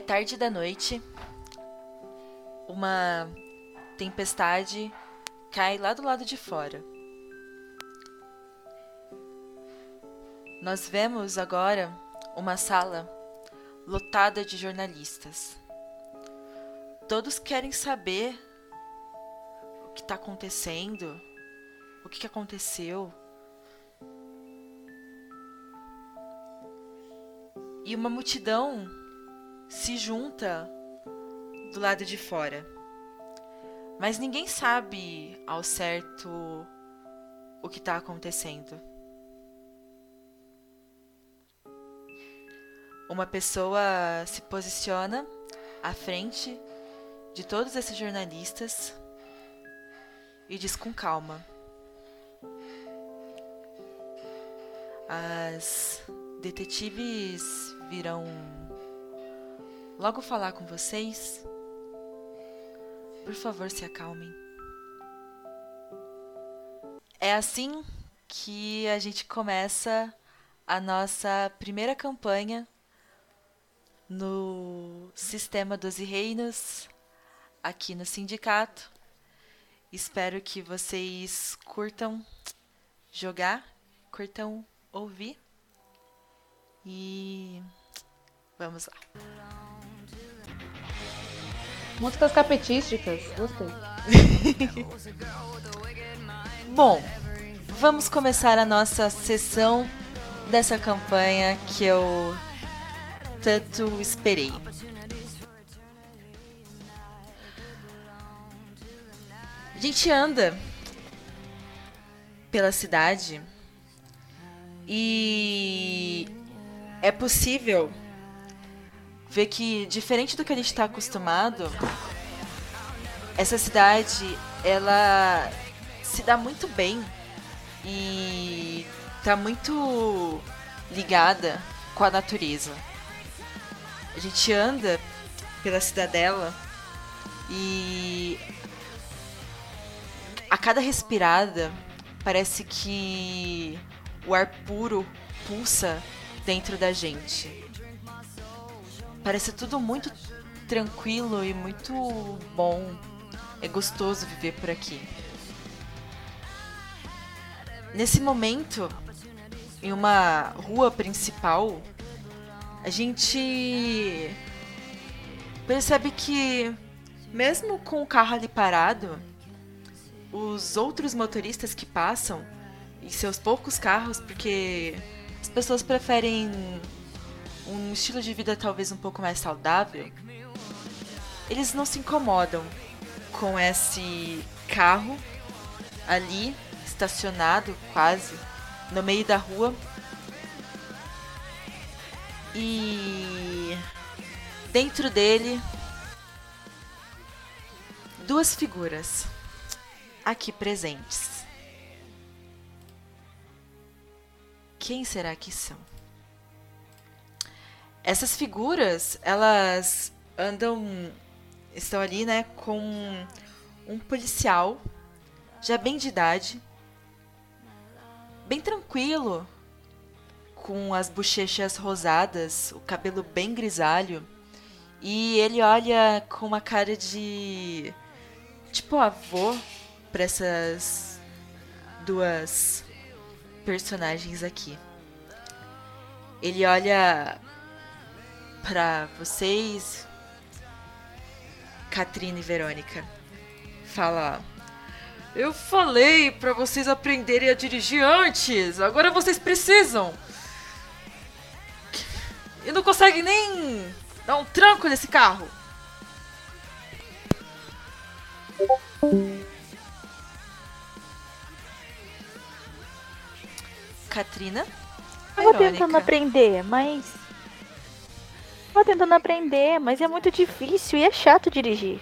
É tarde da noite. Uma tempestade cai lá do lado de fora. Nós vemos agora uma sala lotada de jornalistas. Todos querem saber o que está acontecendo, o que, que aconteceu. E uma multidão se junta do lado de fora. Mas ninguém sabe ao certo o que está acontecendo. Uma pessoa se posiciona à frente de todos esses jornalistas e diz com calma: As detetives virão logo falar com vocês. Por favor, se acalmem. É assim que a gente começa a nossa primeira campanha no Sistema 12 Reinos, aqui no sindicato. Espero que vocês curtam jogar, curtam ouvir. E vamos lá. Músicas capetísticas, gostei. Bom, vamos começar a nossa sessão dessa campanha que eu tanto esperei. A gente anda pela cidade e é possível ver que, diferente do que a gente está acostumado, essa cidade ela se dá muito bem e tá muito ligada com a natureza. A gente anda pela cidadela e a cada respirada parece que o ar puro pulsa dentro da gente. Parece tudo muito tranquilo e muito bom. É gostoso viver por aqui. Nesse momento, em uma rua principal, a gente percebe que, mesmo com o carro ali parado, os outros motoristas que passam e seus poucos carros, porque as pessoas preferem um estilo de vida talvez um pouco mais saudável, eles não se incomodam com esse carro ali estacionado quase no meio da rua e dentro dele duas figuras aqui presentes. Quem será que são? Essas figuras, elas andam estão ali, né, com um policial já bem de idade, bem tranquilo, com as bochechas rosadas, o cabelo bem grisalho, e ele olha com uma cara de tipo avô para essas duas personagens aqui. Ele olha para vocês, Katrina e Verônica. Fala: Eu falei para vocês aprenderem a dirigir antes. Agora vocês precisam. E não conseguem nem dar um tranco nesse carro. Katrina. Eu vou tentando aprender, mas. Vou tentando aprender, mas é muito difícil e é chato dirigir.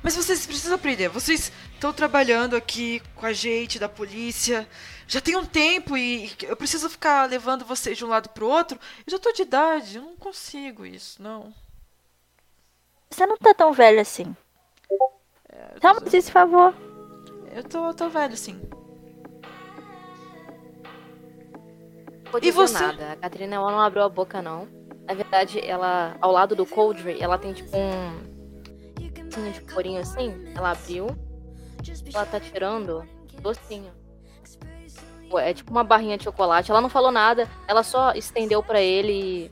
Mas vocês precisam aprender. Vocês estão trabalhando aqui com a gente da polícia. Já tem um tempo e eu preciso ficar levando vocês de um lado pro outro. Eu já tô de idade, eu não consigo isso, não. Você não tá tão velho assim. É, Toma tô... esse favor. Eu tô, eu tô velho, sim. Vou e você? nada. A Catrina ela não abriu a boca, não. Na verdade, ela, ao lado do Coldre, ela tem tipo um de corinho assim. Ela abriu. Ela tá tirando docinho. É tipo uma barrinha de chocolate. Ela não falou nada. Ela só estendeu para ele e.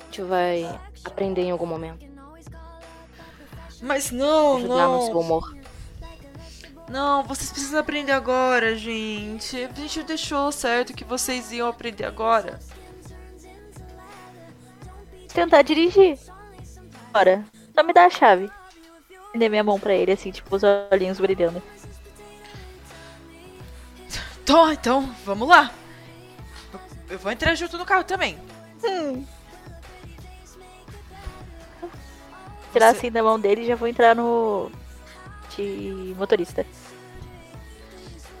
A gente vai aprender em algum momento. Mas não, Ajudar não. no seu humor. Não, vocês precisam aprender agora, gente. A gente deixou certo que vocês iam aprender agora. Tentar dirigir. Bora. Só me dá a chave. Dei minha mão pra ele, assim, tipo, os olhinhos brilhando. Então, então, vamos lá. Eu- vou entrar junto no carro também. Hum. Tirar Você- assim da mão dele e já vou entrar no. De motorista.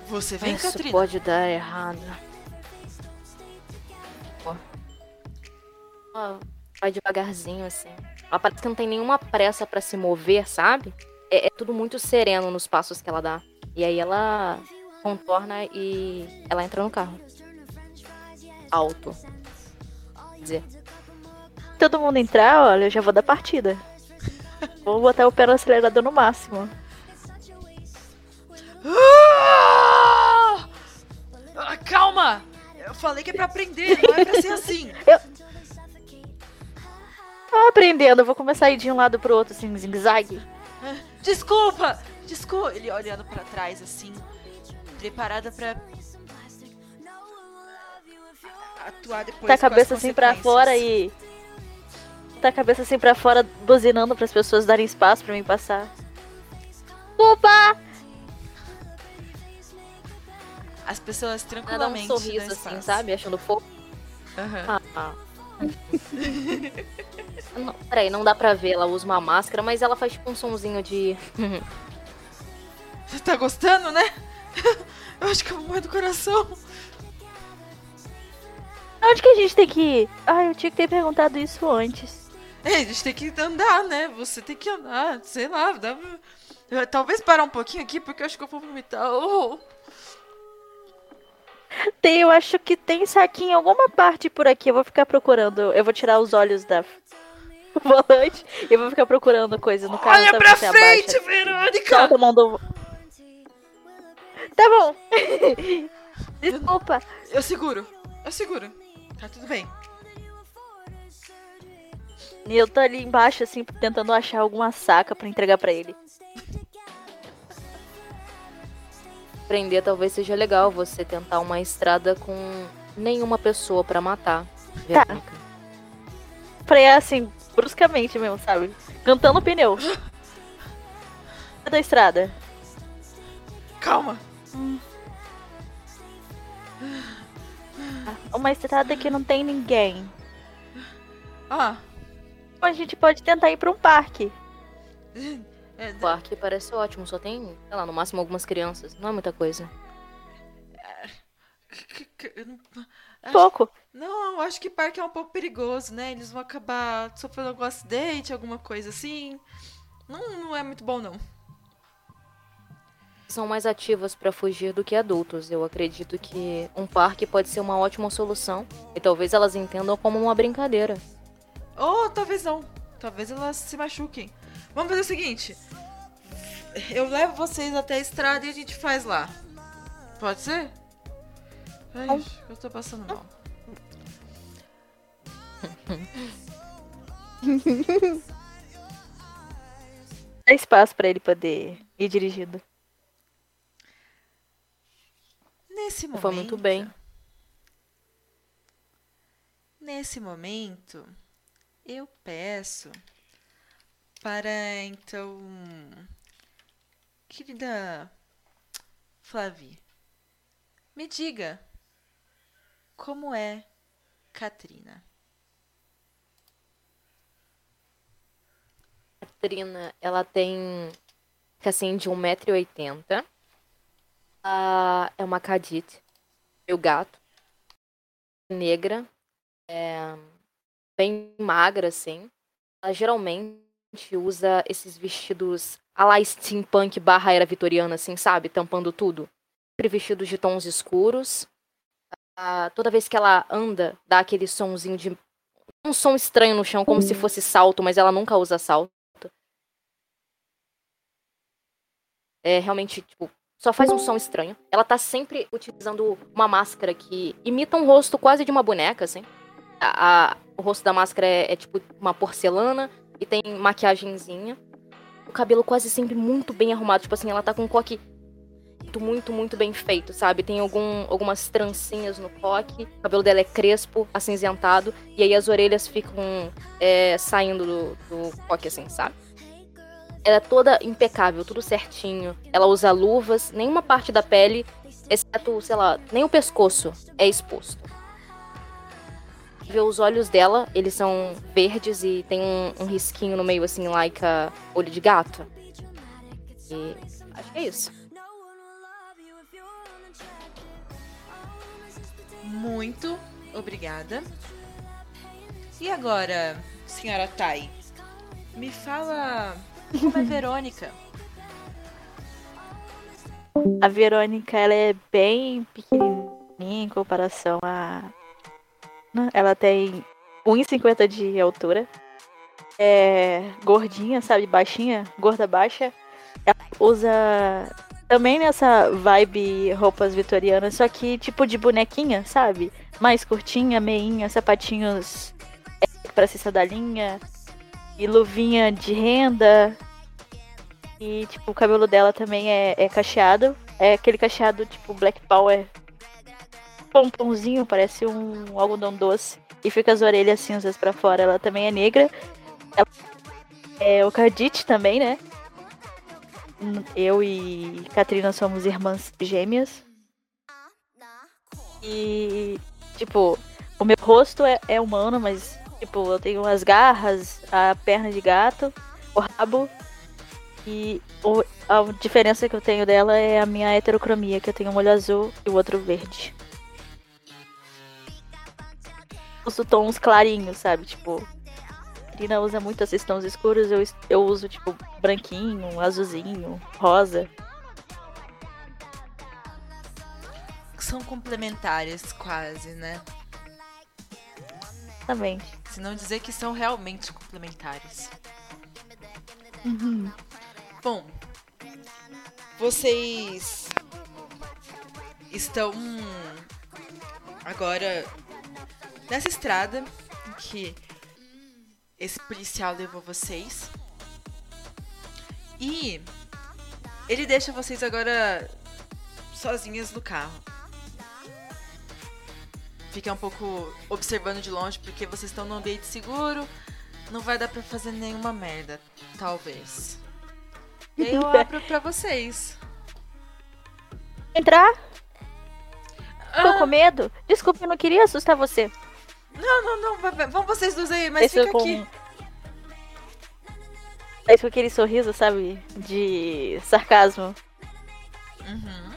Você vem, Isso Catrina. pode dar errado. Ó. Ó, vai devagarzinho, assim. Ela parece que não tem nenhuma pressa pra se mover, sabe? É, é tudo muito sereno nos passos que ela dá. E aí ela contorna e ela entra no carro. Alto. Quer dizer, Todo mundo entrar, olha, eu já vou dar partida. Vou botar o pé no acelerador no máximo. Ah! Ah, Calma! Eu falei que é pra aprender, não é pra ser assim. Tô aprendendo, eu vou começar a ir de um lado pro outro, assim, zigue-zague. Desculpa! Desculpa! Ele olhando pra trás assim, preparada pra atuar depois. Tá a as cabeça assim pra fora e. Tá a cabeça assim pra fora, buzinando pras pessoas darem espaço pra mim passar. Opa! As pessoas ela dá um tranquilamente. sorriso assim, espaço. sabe? Achando fofo. Aham. Ah, ah. não, peraí, não dá pra ver. Ela usa uma máscara, mas ela faz tipo um sonzinho de. Você tá gostando, né? Eu acho que eu vou morrer do coração. Onde que a gente tem que ir? Ah, eu tinha que ter perguntado isso antes. É, a gente tem que andar, né? Você tem que andar, sei lá. Dá... Talvez parar um pouquinho aqui, porque eu acho que eu vou vomitar. Oh. Tem, eu acho que tem saquinho em alguma parte por aqui. Eu vou ficar procurando. Eu vou tirar os olhos da volante e eu vou ficar procurando coisa no carro. Olha pra frente, abaixa. Verônica! Solta a mão do... Tá bom. Desculpa. Eu seguro, eu seguro. Tá tudo bem. E eu tô ali embaixo, assim, tentando achar alguma saca pra entregar pra ele. Aprender talvez seja legal você tentar uma estrada com nenhuma pessoa pra matar. Tá. Verônica. Frear, assim, bruscamente mesmo, sabe? Cantando pneu. da estrada. Calma. Uma estrada que não tem ninguém. Ah, A gente pode tentar ir pra um parque. é, O parque parece ótimo, só tem, sei lá, no máximo algumas crianças. Não é muita coisa. c- eu não- acho- Pouco. Não, eu acho que parque é um pouco perigoso, né? Eles vão acabar sofrendo algum acidente, alguma coisa assim. Não, não é muito bom, não. São mais ativas pra fugir do que adultos. Eu acredito que um parque pode ser uma ótima solução. E talvez elas entendam como uma brincadeira. Ou talvez não. Talvez elas se machuquem. Vamos fazer o seguinte. Eu levo vocês até a estrada e a gente faz lá. Pode ser? Ai, eu tô passando mal. Dá espaço pra ele poder ir dirigindo. Nesse momento. Foi muito bem. Nesse momento, eu peço para então, querida Flavi, me diga como é Katrina. Trina, ela tem assim de 1,80m. Ah, é uma cadite. Meu gato. Negra. É, bem magra, assim. Ela geralmente usa esses vestidos a la steampunk barra era vitoriana, assim, sabe? Tampando tudo. Sempre vestidos de tons escuros. Ah, toda vez que ela anda, dá aquele sonzinho de um som estranho no chão, como se fosse salto, mas ela nunca usa salto. É realmente, tipo, só faz um som estranho. Ela tá sempre utilizando uma máscara que imita um rosto quase de uma boneca, assim. A, a, o rosto da máscara é, é, tipo uma porcelana e tem maquiagenzinha. O cabelo quase sempre muito bem arrumado. Tipo assim, ela tá com um coque muito, muito, muito bem feito, sabe? Tem algum, algumas trancinhas no coque. O cabelo dela é crespo, acinzentado. E aí as orelhas ficam é, saindo do, do coque, assim, sabe? Ela é toda impecável, tudo certinho. Ela usa luvas, nenhuma parte da pele, exceto, sei lá, nem o pescoço é exposto. Vê os olhos dela, eles são verdes e tem um, um risquinho no meio, assim, like a olho de gato. E acho que é isso. Muito obrigada. E agora, senhora Tai, me fala como é Verônica? A Verônica, ela é bem pequenininha em comparação a... Né, ela tem 1,50 de altura. É gordinha, sabe? Baixinha, gorda baixa. Ela usa também nessa vibe roupas vitorianas, só que tipo de bonequinha, sabe? Mais curtinha, meinha, sapatinhos é, pra cesta da linha, e luvinha de renda. E, tipo, o cabelo dela também é, é cacheado. É aquele cacheado, tipo, Black Power. Pomponzinho, parece um algodão doce. E fica as orelhas cinzas para fora. Ela também é negra. Ela é o Cardite também, né? Eu e Katrina somos irmãs gêmeas. E, tipo, o meu rosto é, é humano, mas Tipo, eu tenho as garras, a perna de gato, o rabo. E o, a diferença que eu tenho dela é a minha heterocromia, que eu tenho um olho azul e o outro verde. Uso tons clarinhos, sabe? Tipo, a Trina usa muito esses tons escuros, eu, eu uso, tipo, branquinho, azulzinho, rosa. São complementares, quase, né? Exatamente. Se não dizer que são realmente complementares. Uhum. Bom, vocês estão agora nessa estrada que esse policial levou vocês. E ele deixa vocês agora sozinhas no carro fica um pouco observando de longe porque vocês estão num ambiente seguro. Não vai dar pra fazer nenhuma merda, talvez. E aí eu abro pra vocês. Entrar? Ah. Tô com medo? Desculpa, eu não queria assustar você. Não, não, não. Vão vocês dois aí, mas Esse fica com... aqui. É isso com aquele sorriso, sabe? De sarcasmo. Uhum.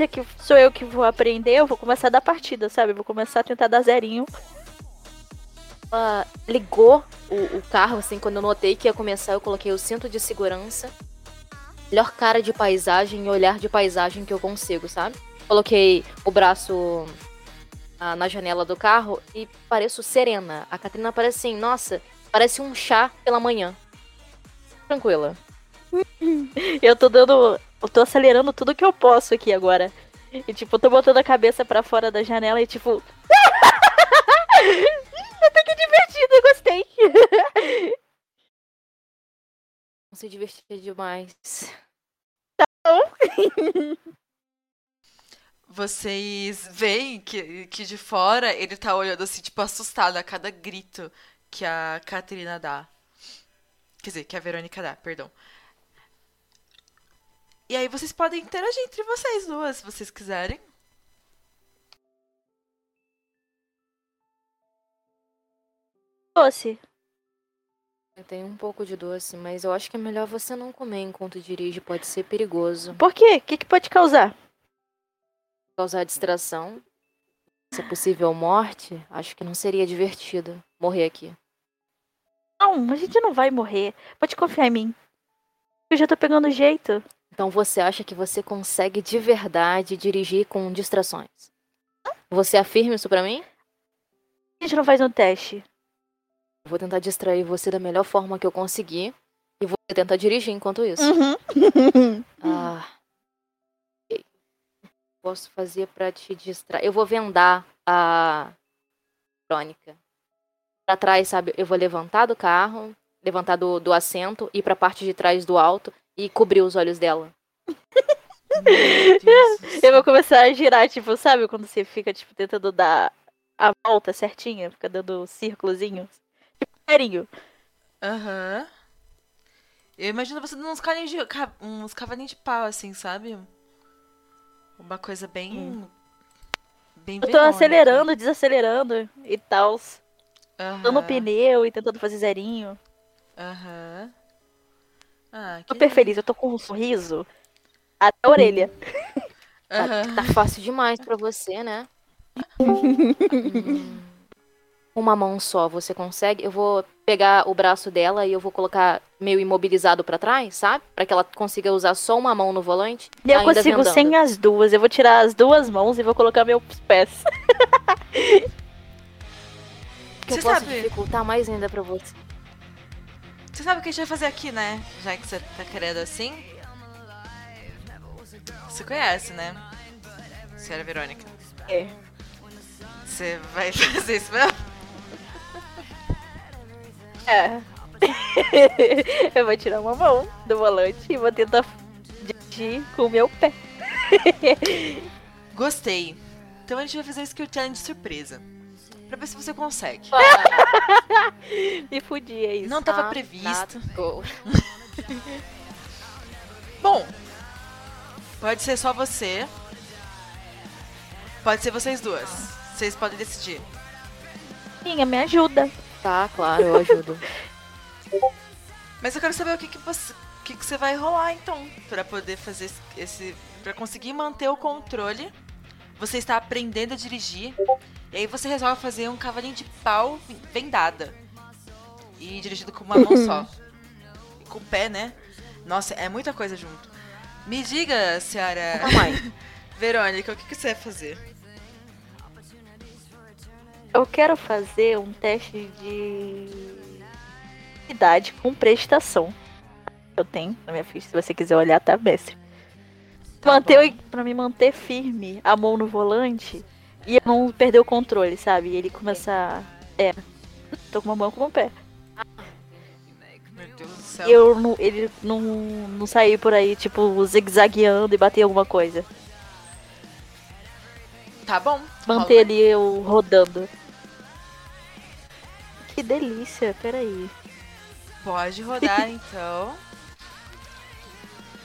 já que sou eu que vou aprender, eu vou começar da partida, sabe? Vou começar a tentar dar zerinho. Ela ligou o, o carro, assim, quando eu notei que ia começar, eu coloquei o cinto de segurança. Melhor cara de paisagem e olhar de paisagem que eu consigo, sabe? Coloquei o braço ah, na janela do carro e pareço serena. A Catrina parece assim, nossa, parece um chá pela manhã. Tranquila. eu tô dando eu tô acelerando tudo que eu posso aqui agora. E, tipo, tô botando a cabeça para fora da janela e, tipo. Até que divertido, eu gostei. Se divertir demais. Tá bom. Vocês veem que, que de fora ele tá olhando assim, tipo, assustado a cada grito que a Caterina dá. Quer dizer, que a Verônica dá, perdão. E aí vocês podem interagir entre vocês duas, se vocês quiserem. Doce. Eu tenho um pouco de doce, mas eu acho que é melhor você não comer enquanto dirige, pode ser perigoso. Por quê? O que, que pode causar? Causar distração. Se é possível morte, acho que não seria divertido morrer aqui. Não, a gente não vai morrer. Pode confiar em mim. Eu já tô pegando jeito. Então você acha que você consegue de verdade dirigir com distrações? Você afirma isso pra mim? A gente não faz um teste. Vou tentar distrair você da melhor forma que eu conseguir. E vou tentar dirigir enquanto isso. Uhum. Ah. Posso fazer pra te distrair? Eu vou vendar a Crônica. Pra trás, sabe? Eu vou levantar do carro, levantar do, do assento, ir pra parte de trás do alto e cobrir os olhos dela. Eu vou começar a girar, tipo, sabe quando você fica, tipo, tentando dar a volta certinha? Fica dando círculozinhos? Tipo, carinho. Aham. Eu imagino você dando uns de, uns cavalinhos de pau, assim, sabe? Uma coisa bem. Bem Eu tô Verônica. acelerando, desacelerando e tal. Dando Aham. pneu e tentando fazer zerinho. Aham. Ah, que Super feliz, eu tô com um sorriso até a orelha. Tá, Aham. tá fácil demais pra você, né? Hum. Uma mão só, você consegue? Eu vou pegar o braço dela e eu vou colocar meio imobilizado pra trás, sabe? Pra que ela consiga usar só uma mão no volante. E eu ainda consigo vendando. sem as duas. Eu vou tirar as duas mãos e vou colocar meus pés. Que eu Você posso sabe- dificultar mais ainda pra você. Você sabe o que a gente vai fazer aqui, né? Já que você tá querendo assim. Você conhece, né? Senhora Verônica. É. Você vai fazer isso mesmo? É. eu vou tirar uma mão do volante e vou tentar dirigir com o meu pé. Gostei. Então a gente vai fazer skill challenge surpresa. Pra ver se você consegue. Me fudi, é isso. Não tava Ah, previsto. tá. Bom, pode ser só você. Pode ser vocês duas. Vocês podem decidir. Minha, me ajuda. Tá, claro, eu ajudo. Mas eu quero saber o que, que você. O que, que você vai rolar então. Pra poder fazer esse- esse. Pra conseguir manter o controle. Você está aprendendo a dirigir. E aí você resolve fazer um cavalinho de pau vendada. E dirigido com uma mão só. E com o pé, né? Nossa, é muita coisa junto. Me diga, senhora. Verônica, o que, que você vai fazer? Eu quero fazer um teste de idade com prestação. Eu tenho na minha ficha, se você quiser olhar, tá, mestre? Tá manter, pra me manter firme, a mão no volante e eu não perder o controle, sabe? E ele começar. É. Tô com uma mão com um pé. Meu Deus do céu. Eu não, ele não, não sair por aí, tipo, zigue-zagueando e bater alguma coisa. Tá bom. Manter ali eu rodando. Que delícia, peraí. Pode rodar então.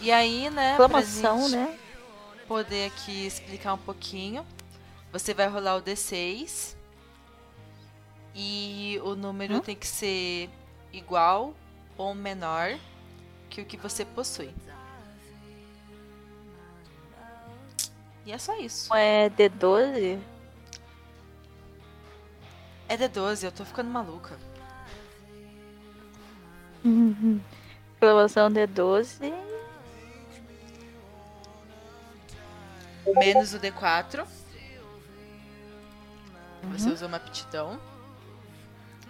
E aí, né? Exclamação, né? poder aqui explicar um pouquinho. Você vai rolar o D6. E o número Hum? tem que ser igual ou menor que o que você possui. E é só isso. É D12? É D12, eu tô ficando maluca. Uhum. Exclamação D12. Menos o D4. Você usou uma aptidão.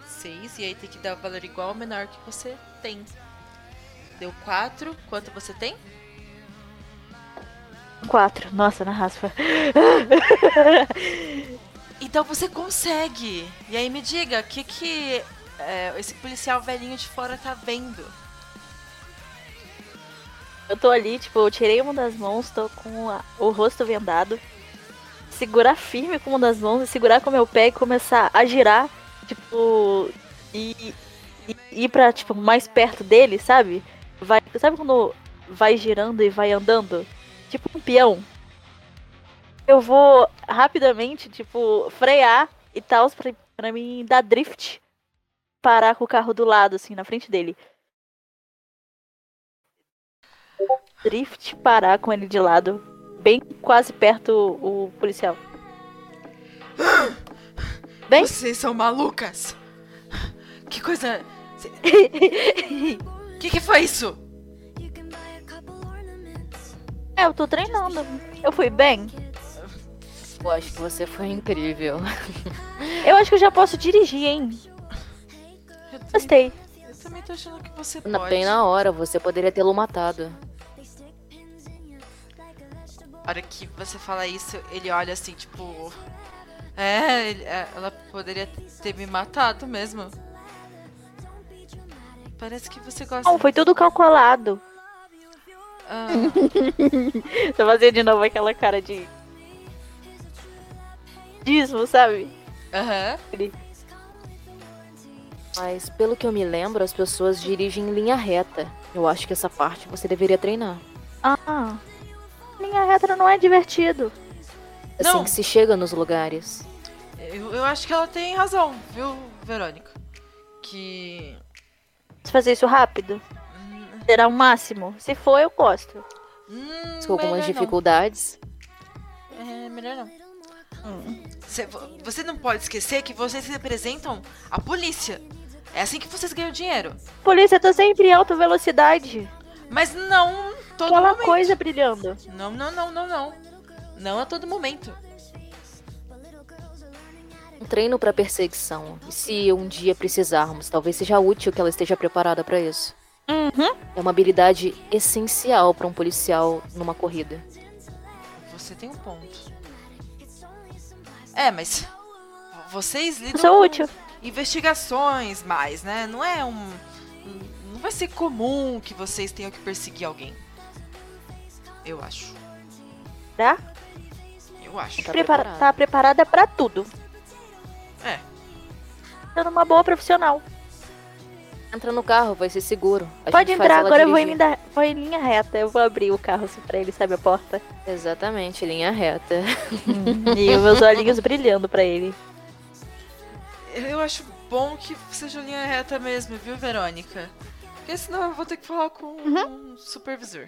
6. E aí tem que dar o valor igual ou menor que você tem. Deu 4. Quanto você tem? 4. Nossa, na raspa. Então você consegue! E aí me diga, o que que é, esse policial velhinho de fora tá vendo? Eu tô ali, tipo, eu tirei uma das mãos, tô com a- o rosto vendado. Segurar firme com uma das mãos e segurar com o meu pé e começar a girar, tipo, e, e ir pra, tipo, mais perto dele, sabe? Vai, sabe quando vai girando e vai andando? Tipo um peão. Eu vou rapidamente, tipo, frear e tal, pra, pra mim dar drift. Parar com o carro do lado, assim, na frente dele. drift parar com ele de lado, bem quase perto o, o policial. Bem? Vocês são malucas! Que coisa. O que, que foi isso? É, eu tô treinando. Eu fui bem. Eu acho que você foi incrível. Eu acho que eu já posso dirigir, hein? Eu também, Gostei. eu também tô achando que você Na, pode. bem na hora, você poderia tê-lo matado. A hora que você fala isso, ele olha assim, tipo. É, ele- é, ela poderia ter me matado mesmo. Parece que você gosta. Não, foi tudo calculado. Ah, Tô fazendo de novo aquela cara de. Dismo, sabe? Aham. Mas pelo que eu me lembro, as pessoas dirigem em linha reta. Eu acho que essa parte você deveria treinar. Ah. Linha reta não é divertido. Assim Não. que se chega nos lugares. Eu, eu acho que ela tem razão, viu, Verônica? Que. Se fazer isso rápido, hum, será o máximo. Se for, eu gosto. Hum, Com algumas melhor não. dificuldades. É, melhor não. Cê- vo- você não pode esquecer que vocês representam a polícia. É assim que vocês ganham dinheiro. Polícia, tô sempre em alta velocidade. Mas não todo Aquela momento. coisa brilhando. Não, não, não, não, não. Não a todo momento. Um treino pra perseguição. E se um dia precisarmos, talvez seja útil que ela esteja preparada pra isso. Uhum. É uma habilidade essencial pra um policial numa corrida. Você tem um ponto. É, mas vocês lidam Sou com útil. investigações mais, né? Não é um não vai ser comum que vocês tenham que perseguir alguém. Eu acho. Tá? Eu acho. Tá Prepara- preparada. tá preparada pra tudo. É. Sendo uma boa profissional. Entra no carro, vai ser seguro. A Pode entrar, agora eu vou em, dirigir. linha, vou em linha reta. Eu vou abrir o carro assim pra ele, sabe a porta? Exatamente, linha reta. e os meus olhinhos brilhando pra ele. Eu acho bom que seja linha reta mesmo, viu, Verônica? Porque senão eu vou ter que falar com um supervisor.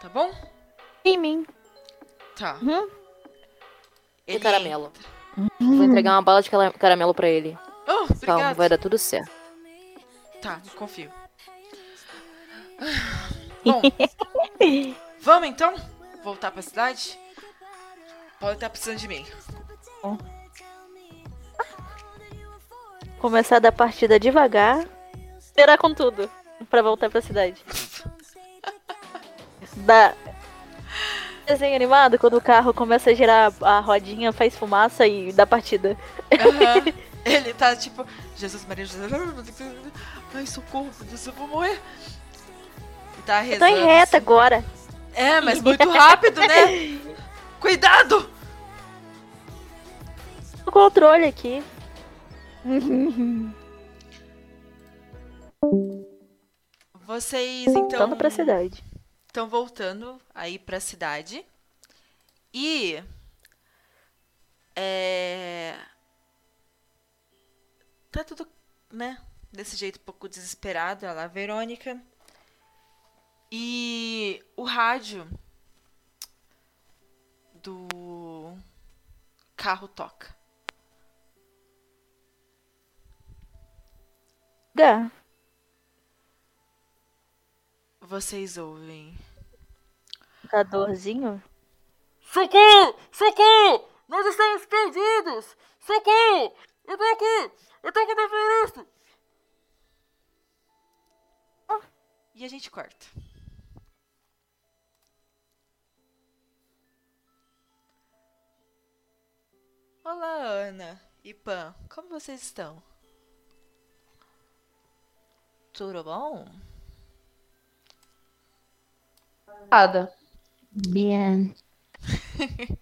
Tá bom? Em mim. Tá. Uhum. E caramelo. Vou entregar uma bala de caramelo pra ele. Oh, Calma, obrigado. vai dar tudo certo. Tá, confio. Bom, vamos então? Voltar pra cidade? Pode estar precisando de mim. Começar da partida devagar. Esperar com tudo. Pra voltar pra cidade. Da... Desenho animado, quando o carro começa a girar a rodinha, faz fumaça e dá partida. Aham. Ele tá tipo, Jesus Maria, Jesus. Ai, socorro, Deus, eu vou morrer. E tá Eu rezando. tô em reta assim. agora. É, mas muito rápido, né? Cuidado! O controle aqui. Vocês então Voltando pra cidade. estão voltando aí pra cidade. E é tá tudo, né, desse jeito um pouco desesperado, ela, a Verônica. E o rádio do carro toca. Gá. Vocês ouvem Cadorzinho. Socorro! Socorro! Nós estamos perdidos! Socorro! Eu tô aqui! Eu tô aqui na floresta! E a gente corta. Olá, Ana e Pan. Como vocês estão? Tudo bom? Nada. Bien.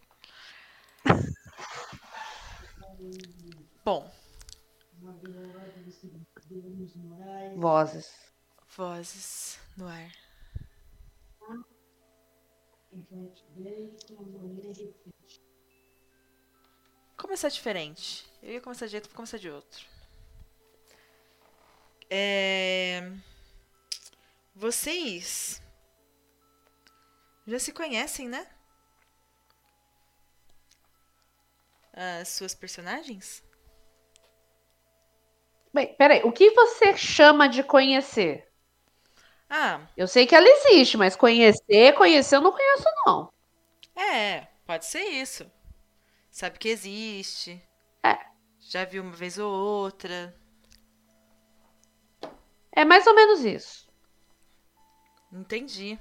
Bom, Vozes. vozes no ar. Começar diferente. Eu ia começar de jeito, vou começar de outro. É... Vocês já se conhecem, né? As suas personagens? Bem, peraí. O que você chama de conhecer? Ah, Eu sei que ela existe, mas conhecer, conhecer eu não conheço, não. é. Pode ser isso. Sabe que existe. É. Já viu uma vez ou outra. É mais ou menos isso. Entendi.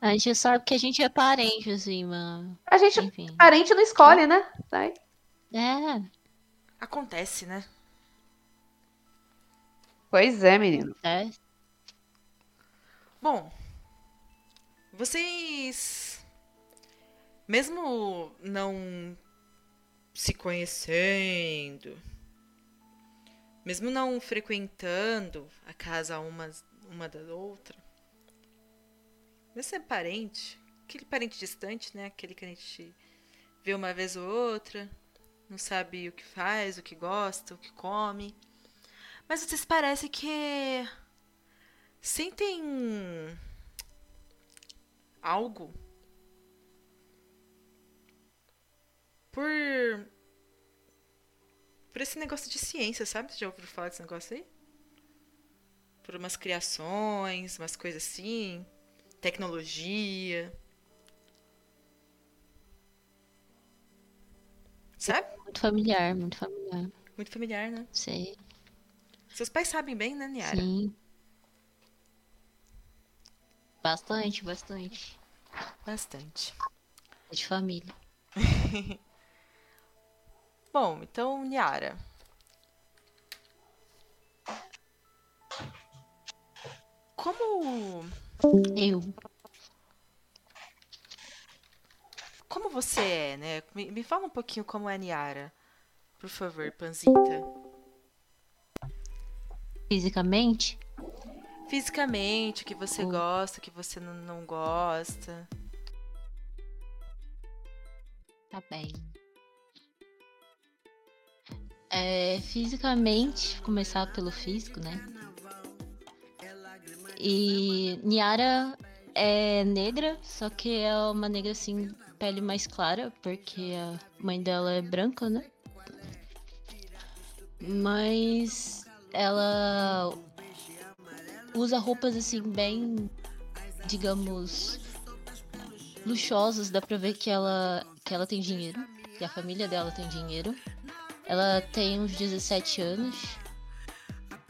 A gente sabe que a gente é parente, assim, mano. A gente, Enfim. parente não escolhe, né? Sai. É, Acontece, né? Pois é, menino. é. Bom, vocês, mesmo não se conhecendo, mesmo não frequentando a casa uma, uma da outra, mesmo sendo parente, aquele parente distante, né? Aquele que a gente vê uma vez ou outra, não sabe o que faz, o que gosta, o que come. Mas vocês parecem que sentem algo por por esse negócio de ciência, sabe? Você já ouviu falar desse negócio aí? Por umas criações, umas coisas assim, tecnologia. Sabe? Muito familiar, muito familiar. Muito familiar, né? Sei. Seus pais sabem bem, né, Niara? Sim. Bastante, bastante. Bastante. É de família. Bom, então, Niara. Como Eu. como você é, né? Me, me fala um pouquinho como é a Niara, por favor, Panzita. Fisicamente, Fisicamente, o que você Hum. gosta, o que você não, não gosta. tá bem. É, fisicamente, começar pelo físico, né? E Niara é negra, só que é uma negra assim, pele mais clara, porque a mãe dela é branca, né? Mas ela usa roupas assim bem, digamos, luxuosas, dá pra ver que ela que ela tem dinheiro, que a família dela tem dinheiro. Ela tem uns 17 anos.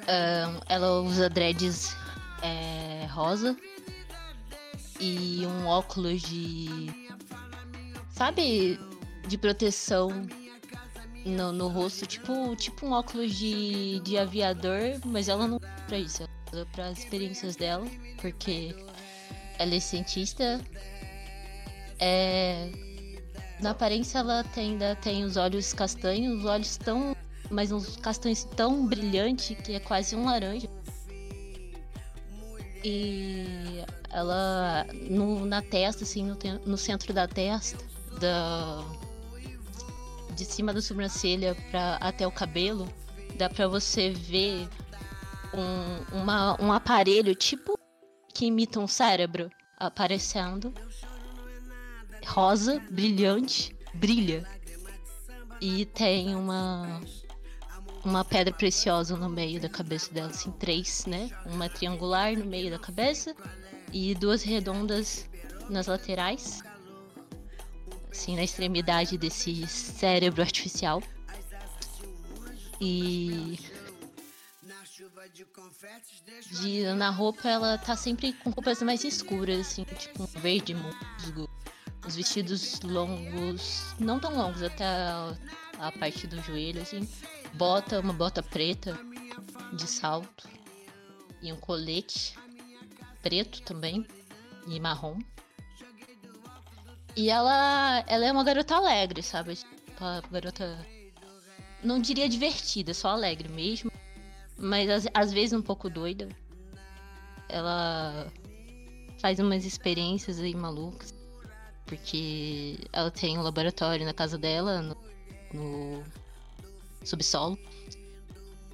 Ahn, ela usa dreads é, rosa e um óculos de. Sabe? De proteção no, no rosto, tipo, tipo um óculos de, de aviador, mas ela não usa pra isso, ela usa para as experiências dela, porque ela é cientista. É, na aparência ela tem, ainda tem os olhos castanhos, os olhos tão. Mas uns castanhos tão brilhante que é quase um laranja. E ela no- na testa, assim, no, no centro da testa, da, de cima da sobrancelha pra, até o cabelo, dá pra você ver um, uma- um aparelho tipo que imita um cérebro aparecendo. Rosa, brilhante, brilha. E tem uma uma pedra preciosa no meio da cabeça dela, assim, três, né? Uma triangular no meio da cabeça e duas redondas nas laterais. Assim, na extremidade desse cérebro artificial. E de, na roupa ela tá sempre com roupas mais escuras, assim, tipo um verde musgo. Os vestidos longos, não tão longos, até a, a parte do joelho, assim. Bota, uma bota preta de salto. E um colete preto também. E marrom. E ela, ela é uma garota alegre, sabe? Tipo, Uma garota. Não diria divertida, só alegre mesmo. Mas às, às vezes um pouco doida. Ela faz umas experiências aí malucas. Porque ela tem um laboratório na casa dela, no, no subsolo.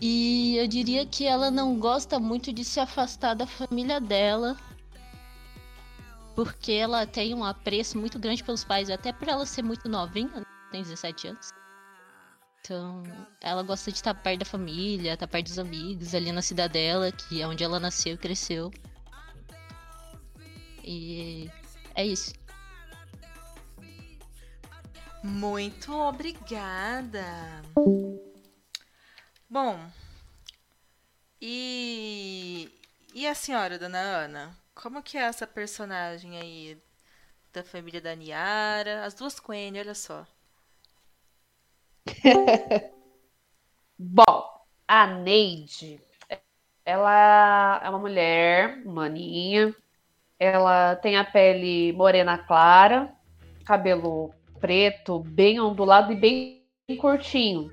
E eu diria que ela não gosta muito de se afastar da família dela. Porque ela tem um apreço muito grande pelos pais, até por ela ser muito novinha, né? tem 17 anos. Então, ela gosta de estar perto da família, estar perto dos amigos, ali na cidadela, que é onde ela nasceu e cresceu. E é isso. Muito obrigada. Bom, e e a senhora, dona Ana? Como que é essa personagem aí da família da Niara? As duas Queen, olha só. Bom, a Neide, ela é uma mulher, maninha. Ela tem a pele morena clara, cabelo preto, bem ondulado e bem curtinho.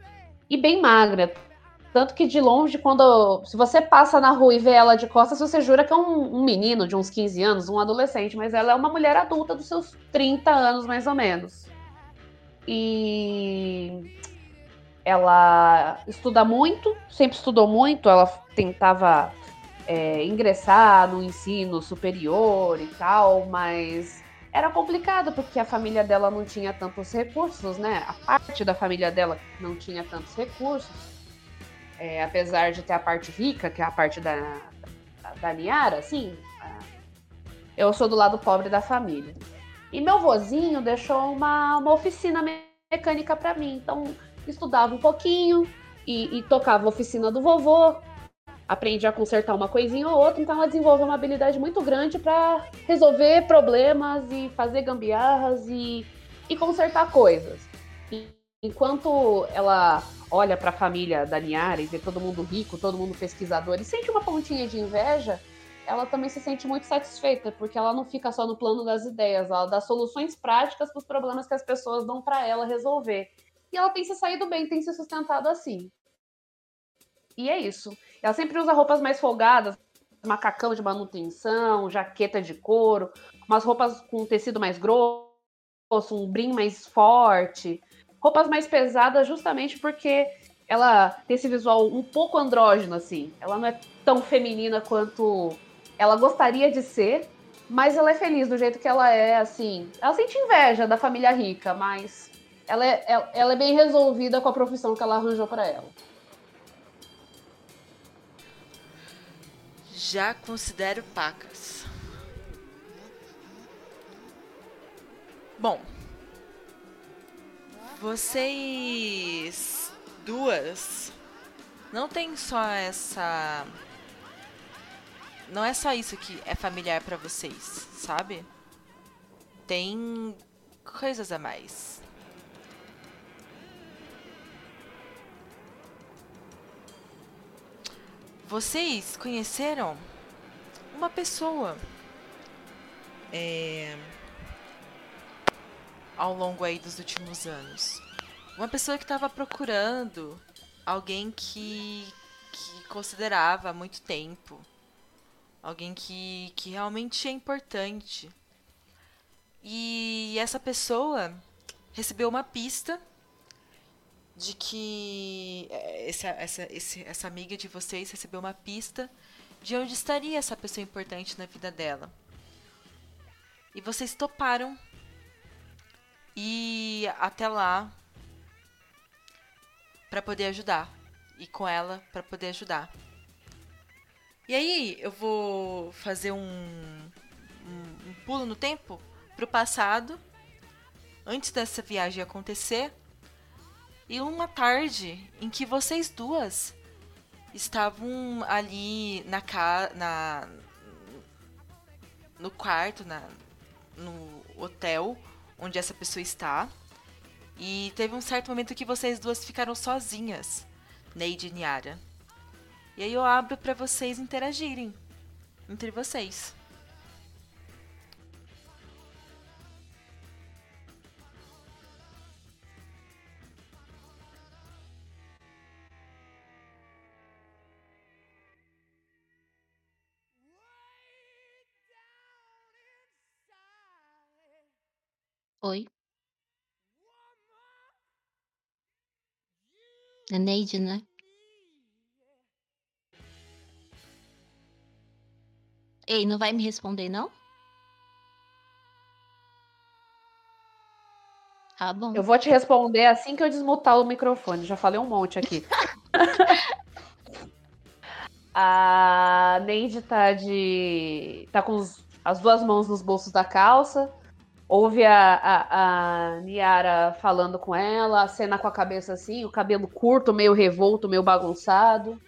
E bem magra. Tanto que de longe, quando. Se você passa na rua e vê ela de costas, você jura que é um, um menino de uns 15 anos, um adolescente, mas ela é uma mulher adulta dos seus 30 anos, mais ou menos. E ela estuda muito, sempre estudou muito, ela tentava é, ingressar no ensino superior e tal, mas era complicado porque a família dela não tinha tantos recursos, né? A parte da família dela não tinha tantos recursos, é, apesar de ter a parte rica, que é a parte da, da, da Niara, assim, eu sou do lado pobre da família. E meu vozinho deixou uma, uma oficina mecânica para mim, então estudava um pouquinho e, e tocava a oficina do vovô, aprendi a consertar uma coisinha ou outra, então ela desenvolveu uma habilidade muito grande para resolver problemas e fazer gambiarras e, e consertar coisas. Enquanto ela olha para a família da Niara e vê todo mundo rico, todo mundo pesquisador e sente uma pontinha de inveja, ela também se sente muito satisfeita, porque ela não fica só no plano das ideias, ela dá soluções práticas para os problemas que as pessoas dão para ela resolver. E ela tem se saído bem, tem se sustentado assim. E é isso. Ela sempre usa roupas mais folgadas, macacão de manutenção, jaqueta de couro, umas roupas com tecido mais grosso, um brim mais forte, roupas mais pesadas justamente porque ela tem esse visual um pouco andrógeno, assim. Ela não é tão feminina quanto ela gostaria de ser, mas ela é feliz do jeito que ela é, assim. Ela sente inveja da família rica, mas ela é, ela é bem resolvida com a profissão que ela arranjou para ela. Já considero pacas. Bom, vocês duas não tem só essa não é só isso que é familiar para vocês, sabe? Tem coisas a mais. Vocês conheceram uma pessoa é, ao longo aí dos últimos anos. Uma pessoa que estava procurando alguém que, que considerava há muito tempo. Alguém que, que realmente é importante. E essa pessoa recebeu uma pista de que eh, essa, essa, essa amiga de vocês recebeu uma pista de onde estaria essa pessoa importante na vida dela. E vocês toparam ir até lá para poder ajudar. E com ela para poder ajudar. E aí eu vou fazer um, um, um pulo no tempo pro passado, antes dessa viagem acontecer e uma tarde em que vocês duas estavam ali na na no quarto, na no hotel onde essa pessoa está. E teve um certo momento que vocês duas ficaram sozinhas, Neide e Niara. E aí eu abro para vocês interagirem entre vocês. Oi. É Neide, né? Ei, não vai me responder, não? Tá bom. Eu vou te responder assim que eu desmutar o microfone. Já falei um monte aqui. A Neide tá de. tá com os- as duas mãos nos bolsos da calça, ouve a, a, a Niara falando com ela, a cena com a cabeça assim, o cabelo curto, meio revolto, meio bagunçado.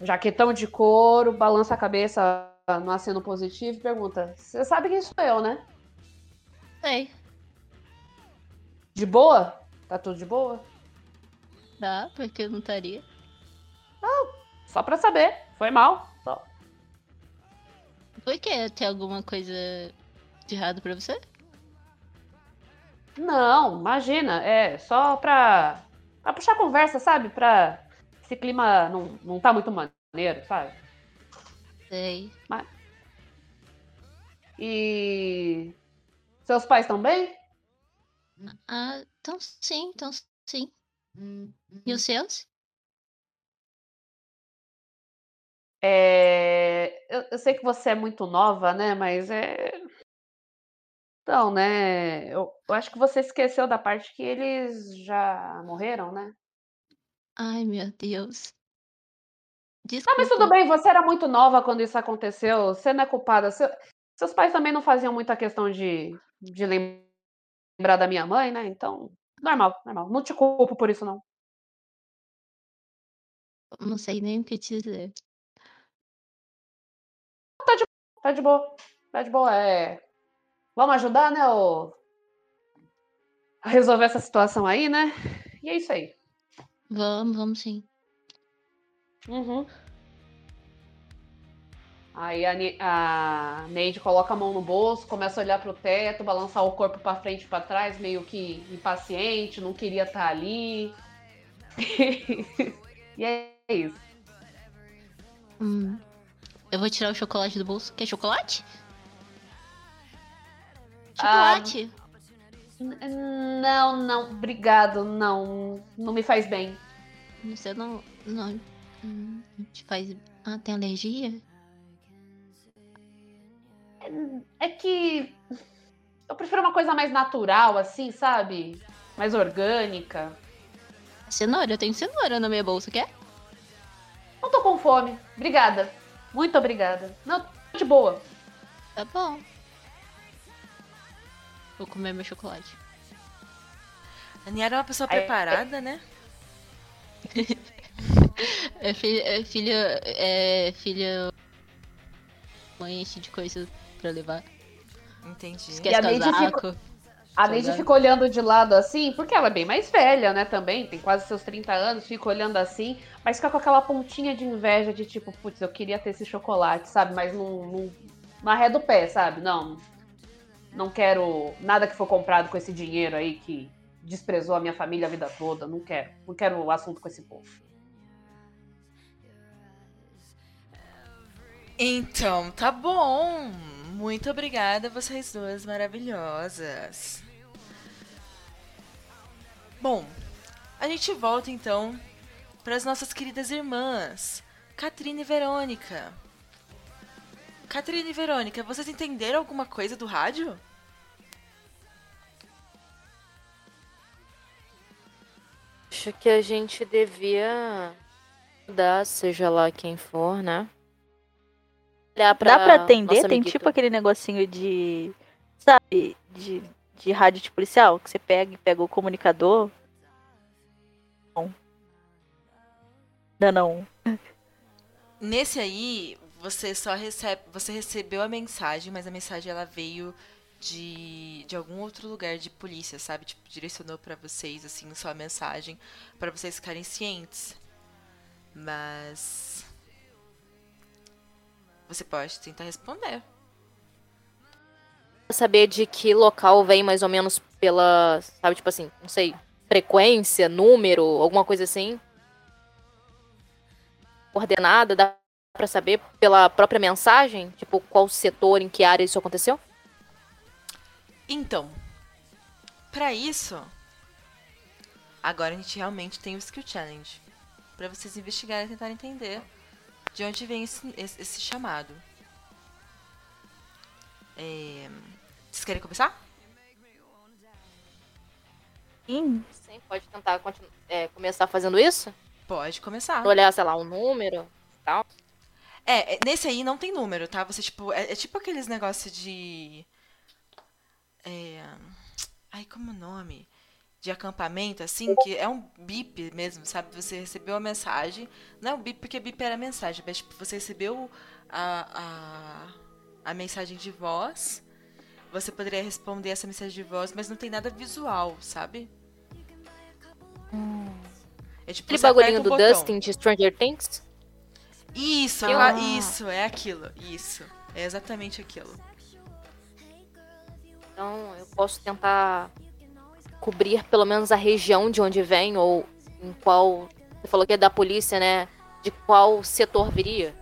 Jaquetão de couro, balança a cabeça no aceno positivo e pergunta: Você sabe quem sou eu, né? Sei. De boa? Tá tudo de boa? Tá, porque eu não estaria. Só pra saber. Foi mal. Só. Por que tem alguma coisa de errado pra você? Não, imagina. É só pra, pra puxar conversa, sabe? Pra esse clima não, não tá muito maneiro, sabe? Sei. E. Seus pais estão bem? Ah, então sim, então sim. E os seus? É, eu, eu sei que você é muito nova, né? Mas é. Então, né? Eu, eu acho que você esqueceu da parte que eles já morreram, né? Ai, meu Deus. Ah, Desculpa. mas tudo bem, você era muito nova quando isso aconteceu. Você não é culpada. Seu- seus pais também não faziam muita questão de, de lembrar da minha mãe, né? Então, normal, normal. Não te culpo por isso, não. Não sei nem o que te dizer. Tá de boa. Tá de boa. É... Vamos ajudar, né? ô? A resolver essa situação aí, né? E é isso aí. Vamos, vamos sim. Uhum. Aí a, Ne- a Neide coloca a mão no bolso, começa a olhar pro teto, balançar o corpo pra frente e pra trás, meio que impaciente, não queria estar ali. e é isso. Hum. Eu vou tirar o chocolate do bolso. Quer chocolate? Ah, Chocolate? N- Não, não, obrigado, não, não me faz bem. Você não. Não. Te faz. Ah, tem alergia? É que eu prefiro uma coisa mais natural, assim, sabe? Mais orgânica. Cenoura, eu tenho cenoura na minha bolsa, quer? Não tô com fome. Obrigada. Muito obrigada. Não, tô de boa. Tá bom. Vou comer meu chocolate. A Niara é uma pessoa Aí- preparada, né? É filha. É filha. É filha. Mãe enche de coisa pra levar. Entendi. Esquece a Neide casaco. A Neide fica olhando de lado assim, porque ela é bem mais velha, né, também, tem quase seus 30 anos, fica olhando assim, mas fica com aquela pontinha de inveja de tipo, putz, eu queria ter esse chocolate, sabe? Mas não, não, não arreda o pé, sabe? Não, não quero nada que for comprado com esse dinheiro aí que desprezou a minha família a vida toda, não quero, não quero assunto com esse povo. Então, tá bom. Muito obrigada, vocês duas maravilhosas. Bom, a gente volta então para as nossas queridas irmãs, Catrina e Verônica. Catrina e Verônica, vocês entenderam alguma coisa do rádio? Acho que a gente devia dar, seja lá quem for, né? Olhar Dá pra atender? Tem amiguita. tipo aquele negocinho de. Sabe? De, de rádio de policial? Que você pega e pega o comunicador. Não. Não, não. Nesse aí, você só recebe, você recebeu a mensagem, mas a mensagem ela veio de, de algum outro lugar de polícia, sabe? Tipo, direcionou pra vocês assim só a mensagem pra vocês ficarem cientes. Mas você pode tentar responder. Saber de que local vem mais ou menos pela, sabe, tipo assim, não sei, frequência, número, alguma coisa assim. Coordenada, dá pra saber pela própria mensagem? Tipo, qual setor, em que área isso aconteceu? Então, pra isso, agora a gente realmente tem o Skill Challenge. Pra vocês investigarem e tentarem entender de onde vem esse, esse, esse chamado. É, Vocês querem começar? Sim. Sim, pode tentar é, começar fazendo isso? Pode começar. Olhar, sei lá, um número e tal. É, é, nesse aí não tem número, tá? Você, tipo, é, é tipo aqueles negócios de. é, ai, como é o nome? De acampamento, assim, que é um bip mesmo, sabe? Você recebeu a mensagem. Não é um bip porque bip era mensagem, mas tipo, você recebeu a, a, a mensagem de voz. Você poderia responder essa mensagem de voz, mas não tem nada visual, sabe? É tipo, Aquele bagulhinho um do botão. Dustin de Stranger Things? Isso, Eu- ah, isso, é aquilo. Isso. É exatamente aquilo. Então eu posso tentar cobrir pelo menos a região de onde vem, ou em qual. Você falou que é da polícia, né? De qual setor viria?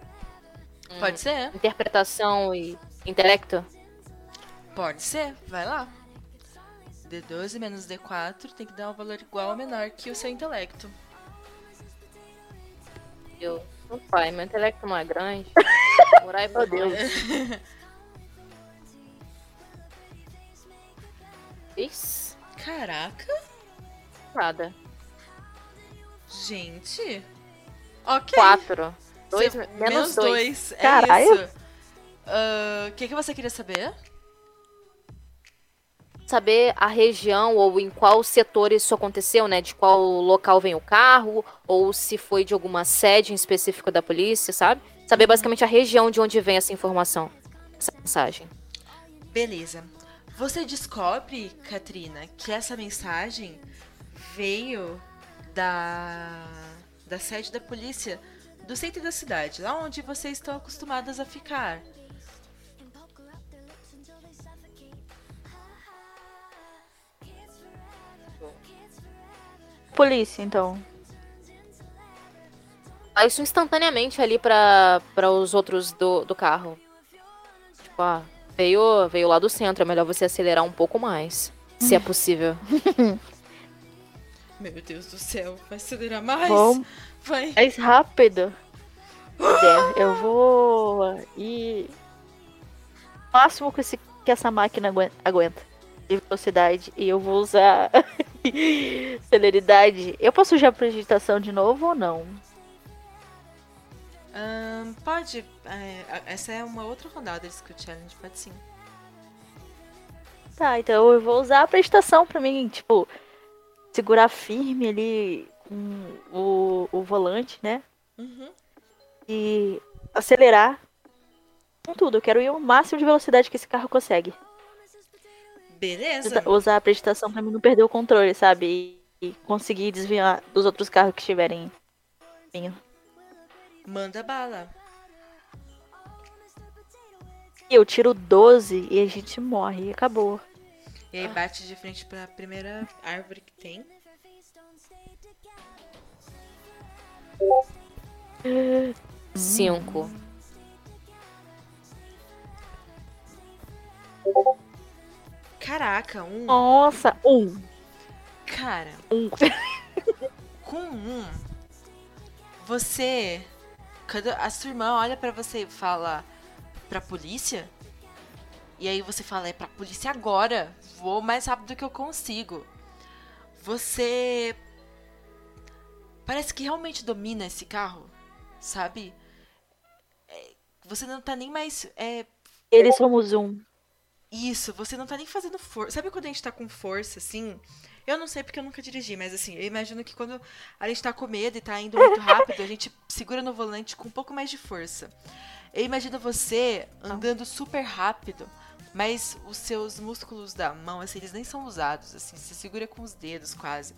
Pode ser? Interpretação e intelecto? Pode ser. Vai lá. D12 menos D4 tem que dar um valor igual ou menor que o seu intelecto. Eu. Não pai, meu intelecto não é grande. Morar Meu Deus. Isso. Caraca, Nada. gente. Ok. Quatro. Dois, Você- menos, dois. dois. É Caralho. Ah, O que, que você queria saber? Saber a região ou em qual setor isso aconteceu, né? De qual local vem o carro, ou se foi de alguma sede em específico da polícia, sabe? Saber basicamente a região de onde vem essa informação, essa mensagem. Beleza. Você descobre, Katrina, que essa mensagem veio da, da sede da polícia do centro da cidade, lá onde vocês estão acostumadas a ficar. Polícia, então. Ah, isso instantaneamente ali para os outros do, do carro. Tipo, ah, veio, veio lá do centro, é melhor você acelerar um pouco mais. Se é possível. Meu Deus do céu, vai acelerar mais? Vamos Vai. mais rápido. É, Eu vou ir. O máximo que, esse, que essa máquina aguen- aguenta de velocidade. E eu vou usar celeridade. Eu posso usar prejuditação de novo ou não? Ahn, pode. é, essa é uma outra rodada de Skill Challenge, pode sim. Tá, então eu vou usar a prestação pra mim, tipo, segurar firme ali com o, o volante, né? Uhum. E acelerar com tudo. Eu quero ir ao máximo de velocidade que esse carro consegue. Beleza. Usa- Usar a prestação pra mim não perder o controle, sabe? E, e conseguir desviar dos outros carros que estiverem vindo. Manda bala. E eu tiro 12 e a gente morre. E acabou. E aí bate de frente pra primeira árvore que tem. Cinco. Caraca, um. Nossa, um. Cara, Um. com um, você. Quando a sua irmã olha pra você e fala pra polícia, e aí você fala, é pra polícia agora, vou mais rápido que eu consigo. Você. Parece que realmente domina esse carro, sabe? É, você não tá nem mais. É, Eles somos um. Isso, você não tá nem fazendo força. Sabe quando a gente tá com força, assim? Eu não sei porque eu nunca dirigi, mas assim, eu imagino que quando a gente tá com medo e tá indo muito rápido, a gente segura no volante com um pouco mais de força. Eu imagino você andando super rápido, mas os seus músculos da mão, assim, eles nem são usados, assim, você segura com os dedos quase.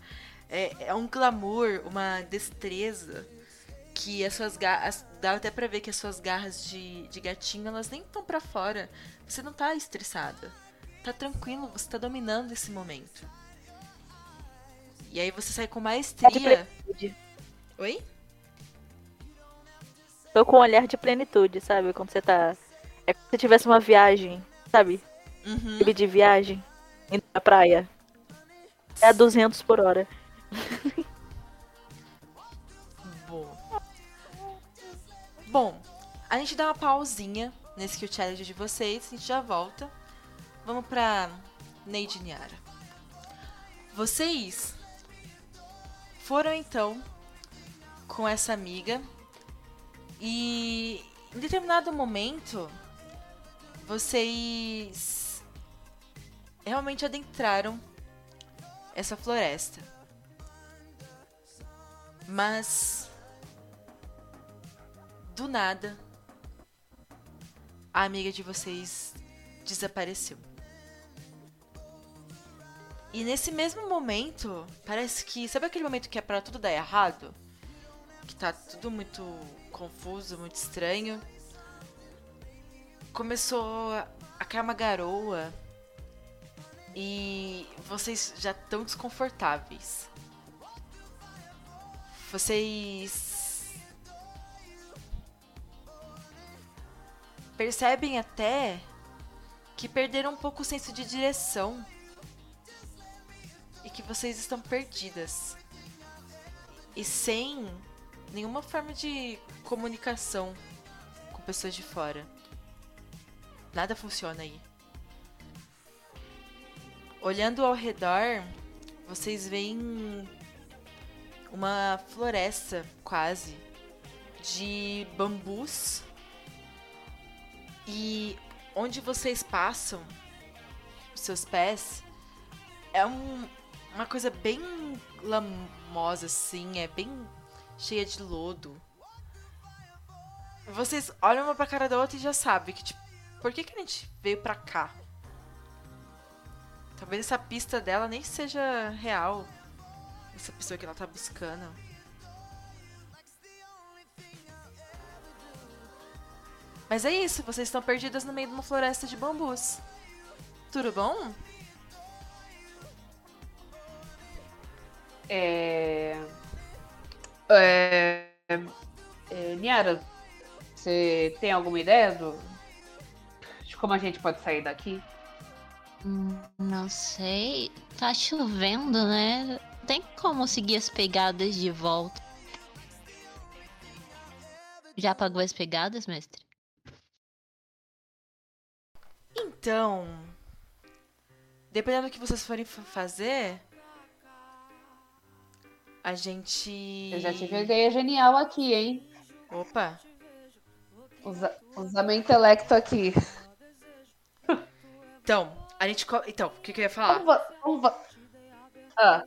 É, é um glamour, uma destreza que as suas garras. Dá até pra ver que as suas garras de, de gatinho, elas nem estão pra fora. Você não tá estressada. Tá tranquilo, você tá dominando esse momento. E aí você sai com maestria. Oi? Tô com um olhar de plenitude, sabe? Quando você tá. É como se tivesse uma viagem, sabe? Uhum. De viagem, indo pra praia. É a 200 por hora. Bom. Bom, a gente dá uma pausinha nesse Kill Challenge de vocês, a gente já volta. Vamos pra Neide Niara. Vocês foram então com essa amiga e em determinado momento vocês realmente adentraram essa floresta. Mas do nada a amiga de vocês desapareceu. E nesse mesmo momento, parece que. Sabe aquele momento que é pra tudo dar errado? Que tá tudo muito confuso, muito estranho. Começou a cair uma garoa. E vocês já estão desconfortáveis. Vocês. Percebem até que perderam um pouco o senso de direção e que vocês estão perdidas e sem nenhuma forma de comunicação com pessoas de fora. Nada funciona aí. Olhando ao redor, vocês veem uma floresta quase de bambus e onde vocês passam os seus pés é um, uma coisa bem lamosa, assim, é bem cheia de lodo. Vocês olham uma pra cara da outra e já sabem que, tipo, por que, que a gente veio pra cá? Talvez essa pista dela nem seja real. Essa pessoa que ela tá buscando. Mas é isso, vocês estão perdidas no meio de uma floresta de bambus. Tudo bom? É... É... é... Niara, você tem alguma ideia do... de como a gente pode sair daqui? Hum, Não sei. Tá chovendo, né? Tem como seguir as pegadas de volta. Já apagou as pegadas, mestre? Então, dependendo do que vocês forem fa- fazer, a gente. Eu já tive uma ideia genial aqui, hein? Opa! Usa, usa meu intelecto aqui. Então, a gente. Então, o que, que eu ia falar? Vamos, va- vamos va- Ah,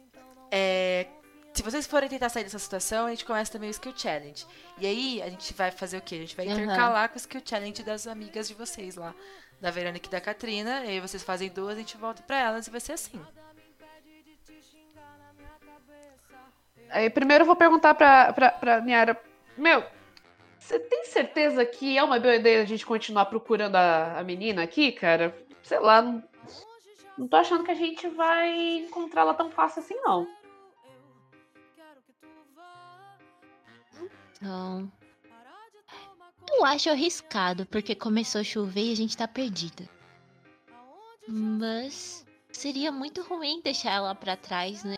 É, se vocês forem tentar sair dessa situação, a gente começa também o Skill Challenge. E aí, a gente vai fazer o quê? A gente vai intercalar com o Skill Challenge das amigas de vocês lá. Da Verônica e da Katrina. E aí vocês fazem duas, a gente volta pra elas e vai ser assim. aí primeiro eu vou perguntar pra, pra, pra Niara. Meu, você tem certeza que é uma boa ideia a gente continuar procurando a, a menina aqui, cara? Sei lá, não, não tô achando que a gente vai encontrá-la tão fácil assim, não. Então. Eu acho arriscado, porque começou a chover e a gente tá perdida. Mas seria muito ruim deixar ela pra trás, né?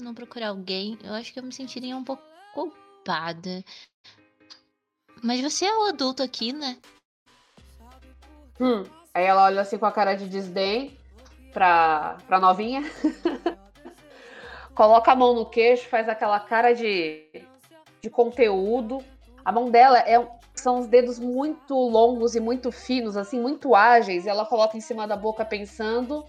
Não procurar alguém. Eu acho que eu me sentiria um pouco culpada. Mas você é o adulto aqui, né? Hum. Aí ela olha assim com a cara de desdém pra, pra novinha. Coloca a mão no queixo, faz aquela cara de, de conteúdo. A mão dela é, são os dedos muito longos e muito finos, assim, muito ágeis. E ela coloca em cima da boca pensando.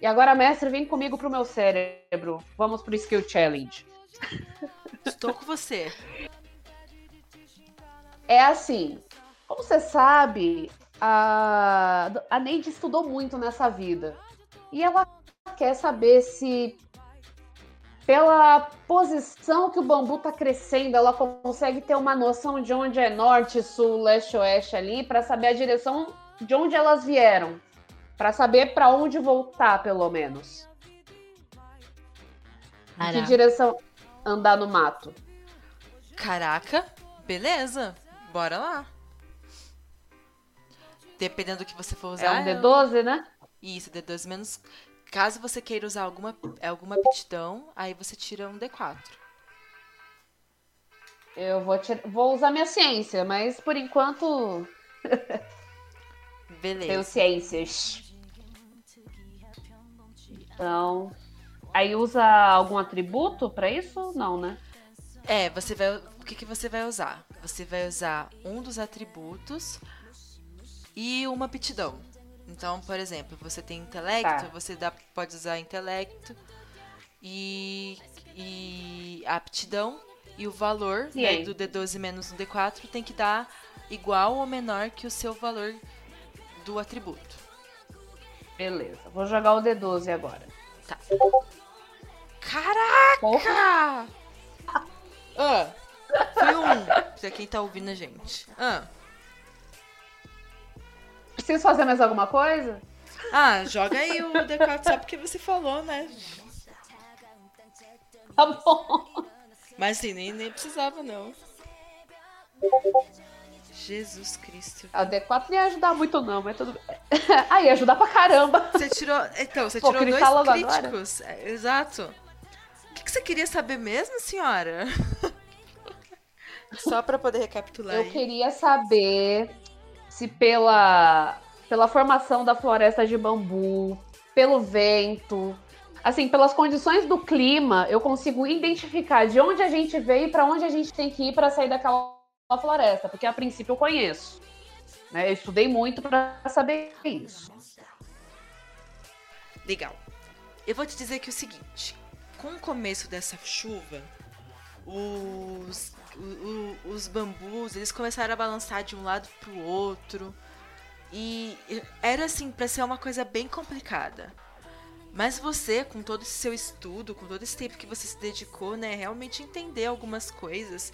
E agora, mestre, vem comigo pro meu cérebro. Vamos pro Skill Challenge. Estou com você. É assim, como você sabe, a, a Neide estudou muito nessa vida. E ela quer saber se, pela posição que o bambu tá crescendo, ela consegue ter uma noção de onde é norte, sul, leste, oeste ali, para saber a direção de onde elas vieram. Para saber para onde voltar, pelo menos. Em que direção andar no mato. Caraca, beleza. Bora lá. Dependendo do que você for usar. É um eu- D12, né? Isso, D12 menos. Caso você queira usar alguma, alguma aptidão, aí você tira um D4. Eu vou, vou usar minha ciência, mas por enquanto tenho Beleza. ciências. Então. Aí usa algum atributo pra isso? Não, né? É, você vai. O que, que você vai usar? Você vai usar um dos atributos e uma aptidão. Então, por exemplo, você tem intelecto, Tá. você dá, pode usar intelecto e, e aptidão. E o valor né, do D12 menos um D4 tem que dar igual ou menor que o seu valor do atributo. Beleza. Vou jogar o D12 agora. Caraca! Ah, foi um. Pra quem tá ouvindo a gente. Ah, Preciso fazer mais alguma coisa? ah joga aí o D4 só porque você falou, né? Tá bom. Mas assim, nem, nem precisava, não. Jesus Cristo. A D4 não ia ajudar muito, não, mas tudo bem. ah, ia ajudar pra caramba. Você tirou. Então, você Pô, tirou dois críticos. É, exato. O que, que você queria saber mesmo, senhora? Só pra poder recapitular Eu aí. queria saber se pela, pela formação da floresta de bambu, pelo vento, assim, pelas condições do clima, eu consigo identificar de onde a gente veio e para onde a gente tem que ir para sair daquela floresta, porque a princípio eu conheço. Né? Eu estudei muito para saber isso. Legal. Eu vou te dizer que é o seguinte: com o começo dessa chuva, os, o- os bambus eles começaram a balançar de um lado pro outro. E era assim, pra ser uma coisa bem complicada. Mas você, com todo esse seu estudo, com todo esse tempo que você se dedicou, né, realmente entender algumas coisas,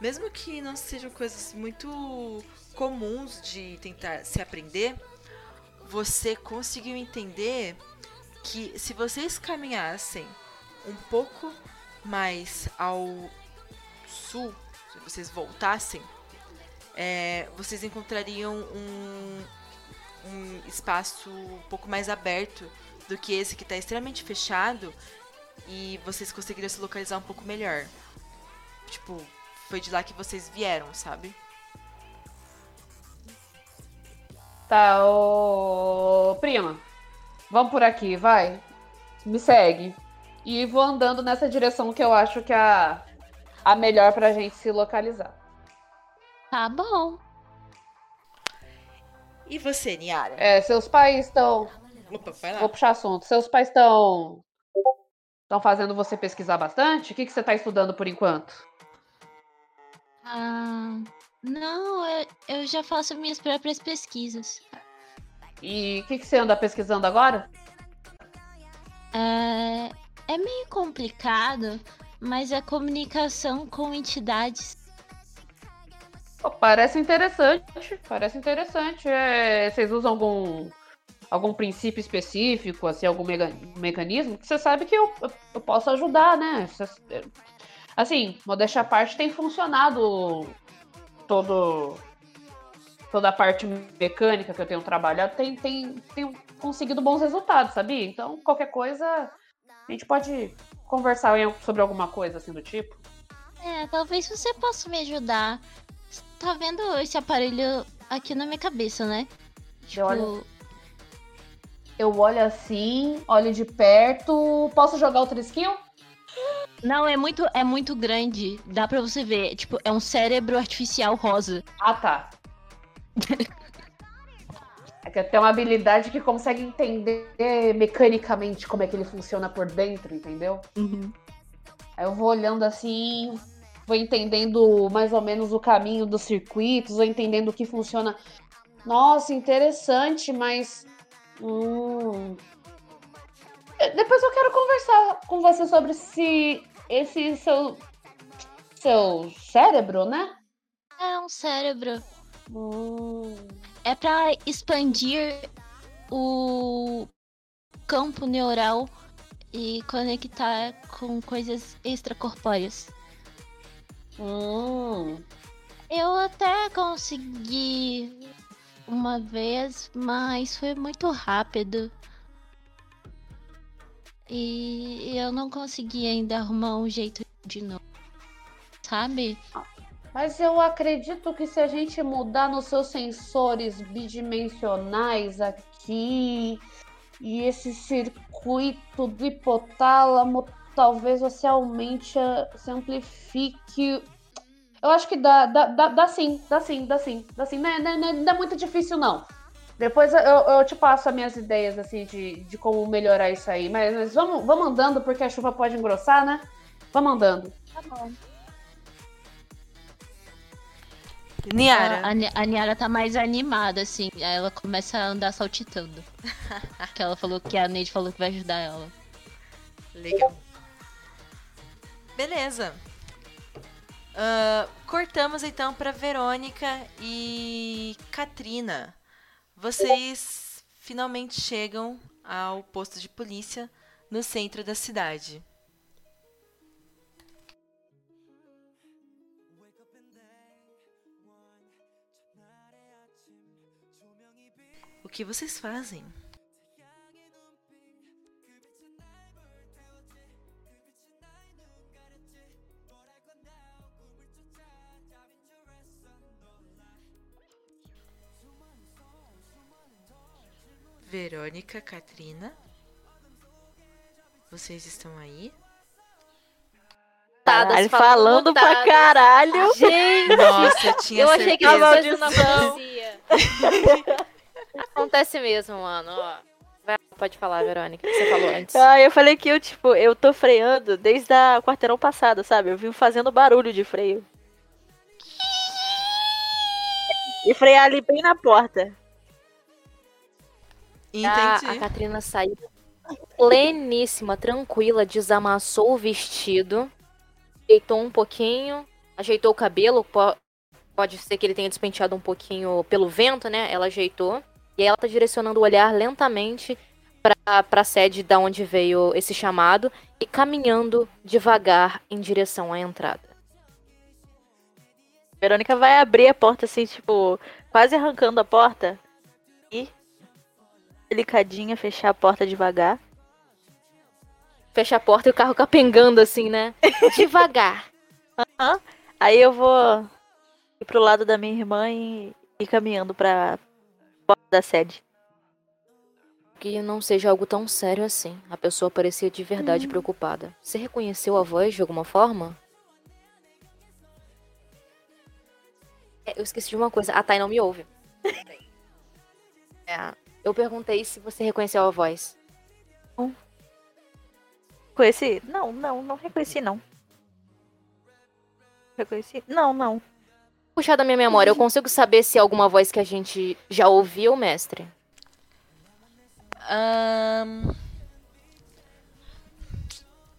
mesmo que não sejam coisas muito comuns de tentar se aprender, você conseguiu entender que se vocês caminhassem um pouco mais ao sul, se vocês voltassem, é, vocês encontrariam um, um espaço um pouco mais aberto do que esse que está extremamente fechado e vocês conseguiriam se localizar um pouco melhor. Tipo, foi de lá que vocês vieram, sabe? Tá, ô prima, vamos por aqui, vai. Me segue. E vou andando nessa direção que eu acho que a, a melhor pra gente se localizar. Tá bom. E você, Niara? É, seus pais estão. Opa, vai lá. Vou puxar assunto. Seus pais estão. Estão fazendo você pesquisar bastante? O que, que você tá estudando por enquanto? Ah, não, eu, eu já faço minhas próprias pesquisas. E o que, que você anda pesquisando agora? É, é meio complicado, mas é comunicação com entidades. Pô, parece interessante. Parece interessante. É, vocês usam algum. Algum princípio específico, assim, algum mega- mecanismo? Que você sabe que eu, eu, eu posso ajudar, né? É, Assim, modéstia à parte, tem funcionado todo, toda a parte mecânica que eu tenho trabalhado, tem, tem, tem conseguido bons resultados, sabia? Então, qualquer coisa, a gente pode conversar sobre alguma coisa assim do tipo. É, talvez você possa me ajudar. Tá vendo esse aparelho aqui na minha cabeça, né? Tipo, olho. Eu olho assim, olho de perto. Posso jogar outra skill? não, é muito, é muito grande. Dá pra você ver. Tipo, é um cérebro artificial rosa. Ah, tá. É que tem uma habilidade que consegue entender mecanicamente como é que ele funciona por dentro, entendeu? Aí eu vou olhando assim, vou entendendo mais ou menos o caminho dos circuitos, vou entendendo o que funciona. Nossa, interessante, mas. Hum... Depois eu quero conversar com você sobre se esse seu. seu cérebro, né? É um cérebro. Hum. É pra expandir o campo neural e conectar com coisas extracorpóreas. Hum. Eu até consegui uma vez, mas foi muito rápido. E eu não consegui ainda arrumar um jeito de novo. Sabe? Mas eu acredito que se a gente mudar nos seus sensores bidimensionais aqui e esse circuito do hipotálamo, talvez você aumente, você amplifique. Eu acho que dá, dá, dá, dá sim, dá sim, dá sim, dá sim. Não é, não é- não é- é muito difícil, não. Depois eu, eu te passo as minhas ideias, assim, de, de como melhorar isso aí. Mas, mas vamos, vamos andando, porque a chuva pode engrossar, né? Vamos andando. Tá bom. Niara. A, a, a Niara tá mais animada, assim. Aí ela começa a andar saltitando. que ela falou que a Neide falou que vai ajudar ela. Legal. Beleza. Ah, cortamos então para Verônica e Katrina. Vocês finalmente chegam ao posto de polícia no centro da cidade. Que vocês fazem? Verônica, Katrina. Vocês estão aí? Caralho, falando pra caralho. Gente, Nossa, eu tinha eu achei que certeza. isso não acontecia. Acontece mesmo, mano. Vai, pode falar, Verônica, que você falou antes. Ah, eu falei que eu, tipo, eu tô freando desde a quarteirão passado, sabe? Eu vim fazendo barulho de freio. E frear ali bem na porta. A, Entendi. a Katrina saiu pleníssima, tranquila, desamassou o vestido, ajeitou um pouquinho, ajeitou o cabelo, po- pode ser que ele tenha despenteado um pouquinho pelo vento, né? Ela ajeitou. E ela tá direcionando o olhar lentamente pra, pra sede da onde veio esse chamado e caminhando devagar em direção à entrada. Verônica vai abrir a porta assim, tipo, quase arrancando a porta. E delicadinha fechar a porta devagar. Fecha a porta e o carro capengando assim, né? Devagar. Aí eu vou ir pro lado da minha irmã e ir caminhando pra porta da sede. Que não seja algo tão sério assim. A pessoa parecia de verdade preocupada. Você reconheceu a voz de alguma forma? É, eu esqueci de uma coisa. A Thay não me ouve. É, eu perguntei se você reconheceu a voz. Reconheci? Não, não, não reconheci não. Reconheci? Não, não. Puxar da minha memória, eu consigo saber se é alguma voz que a gente já ouviu, mestre? Ahn.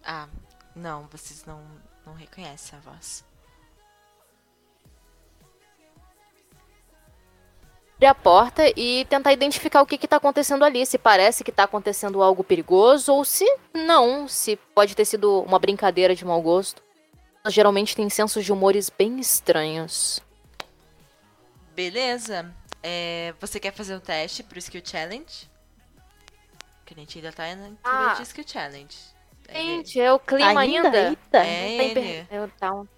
Ah, não, vocês não, não reconhecem a voz. abrir a porta e tentar identificar o que está acontecendo ali. Se parece que está acontecendo algo perigoso ou se não, se pode ter sido uma brincadeira de mau gosto. Elas geralmente têm sensos de humores bem estranhos. Beleza. É, você quer fazer um teste pro Skill Challenge? Que a gente ainda tá na Ah. de Skill Challenge. É, Gente, é o clima ainda. Eita. É Tem per- ele. Eu- tá um-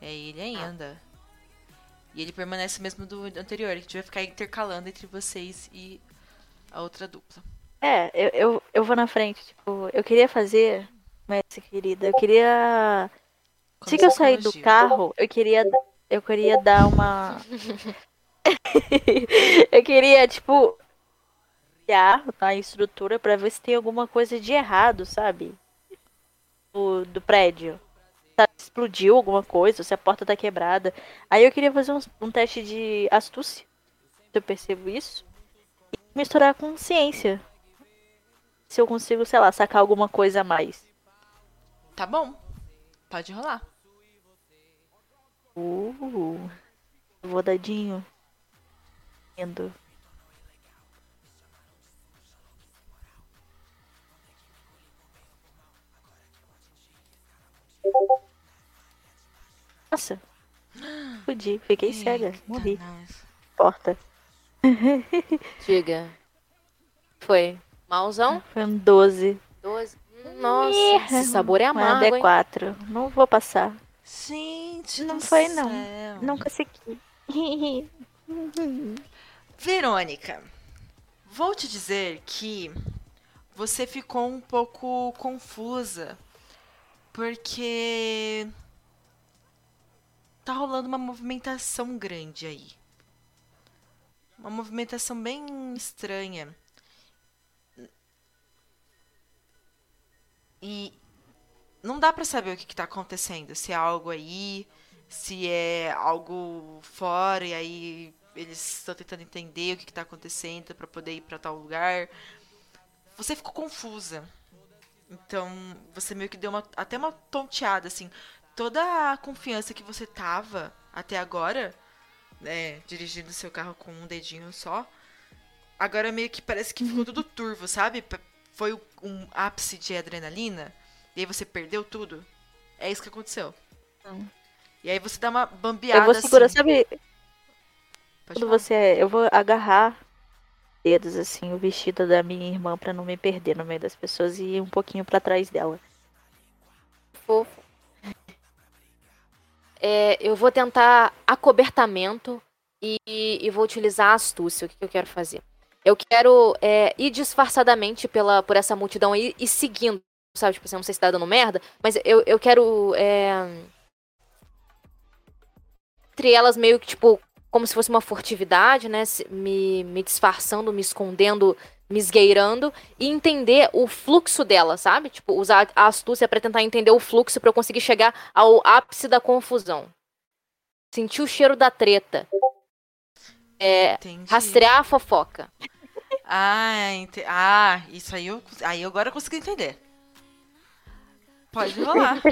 É ele ainda. E ele permanece o mesmo do anterior. A gente vai ficar intercalando entre vocês e a outra dupla. É, eu, eu, eu vou na frente, tipo, eu queria fazer, mestre querida, eu queria. Assim que eu sair do carro, eu queria. Eu queria dar uma. eu queria, tipo, olhar na estrutura pra ver se tem alguma coisa de errado, sabe? Do, do prédio. Se explodiu alguma coisa, se a porta tá quebrada. Aí eu queria fazer um, um teste de astúcia. Se eu percebo isso. E misturar com ciência se eu consigo, sei lá, sacar alguma coisa a mais. Tá bom. Pode rolar. Uh, vou dadinho. Lindo. Nossa. Fudi, fiquei cega. Morri. Porta. Diga. Foi. Malzão? Foi um 12. 12. Nossa, esse sabor é amargo, hein? D4. Não vou passar. Gente, Não foi, não. céu. Não consegui. Verônica, vou te dizer que você ficou um pouco confusa porque tá rolando uma movimentação grande aí. uma movimentação bem estranha. E não dá pra saber o que, que tá acontecendo. Se é algo aí, se é algo fora, e aí eles estão tentando entender o que, que tá acontecendo para poder ir para tal lugar. Você ficou confusa. Então, você meio que deu uma, até uma tonteada, assim. Toda a confiança que você tava até agora, né, dirigindo seu carro com um dedinho só, agora meio que parece que ficou tudo turvo, sabe? Foi um ápice de adrenalina, e aí você perdeu tudo. É isso que aconteceu. Hum. E aí você dá uma bambeada Eu vou segurar, assim. sabe? Pode Quando falar. você. Eu vou agarrar dedos, assim, o vestido da minha irmã pra não me perder no meio das pessoas e ir um pouquinho pra trás dela. Fofo. É, eu vou tentar acobertamento e, e vou utilizar a astúcia. O que, que eu quero fazer? Eu quero é, ir disfarçadamente pela, por essa multidão aí e seguindo, sabe? Tipo assim, não sei se tá dando merda, mas eu, eu quero. É... Entre elas, meio que, tipo, como se fosse uma furtividade, né? Me, me disfarçando, me escondendo, me esgueirando e entender o fluxo dela, sabe? Tipo, usar a astúcia pra tentar entender o fluxo pra eu conseguir chegar ao ápice da confusão. Sentir o cheiro da treta. É, rastrear a fofoca. Ah, ente... ah, isso aí eu, aí agora eu consegui entender. Pode rolar.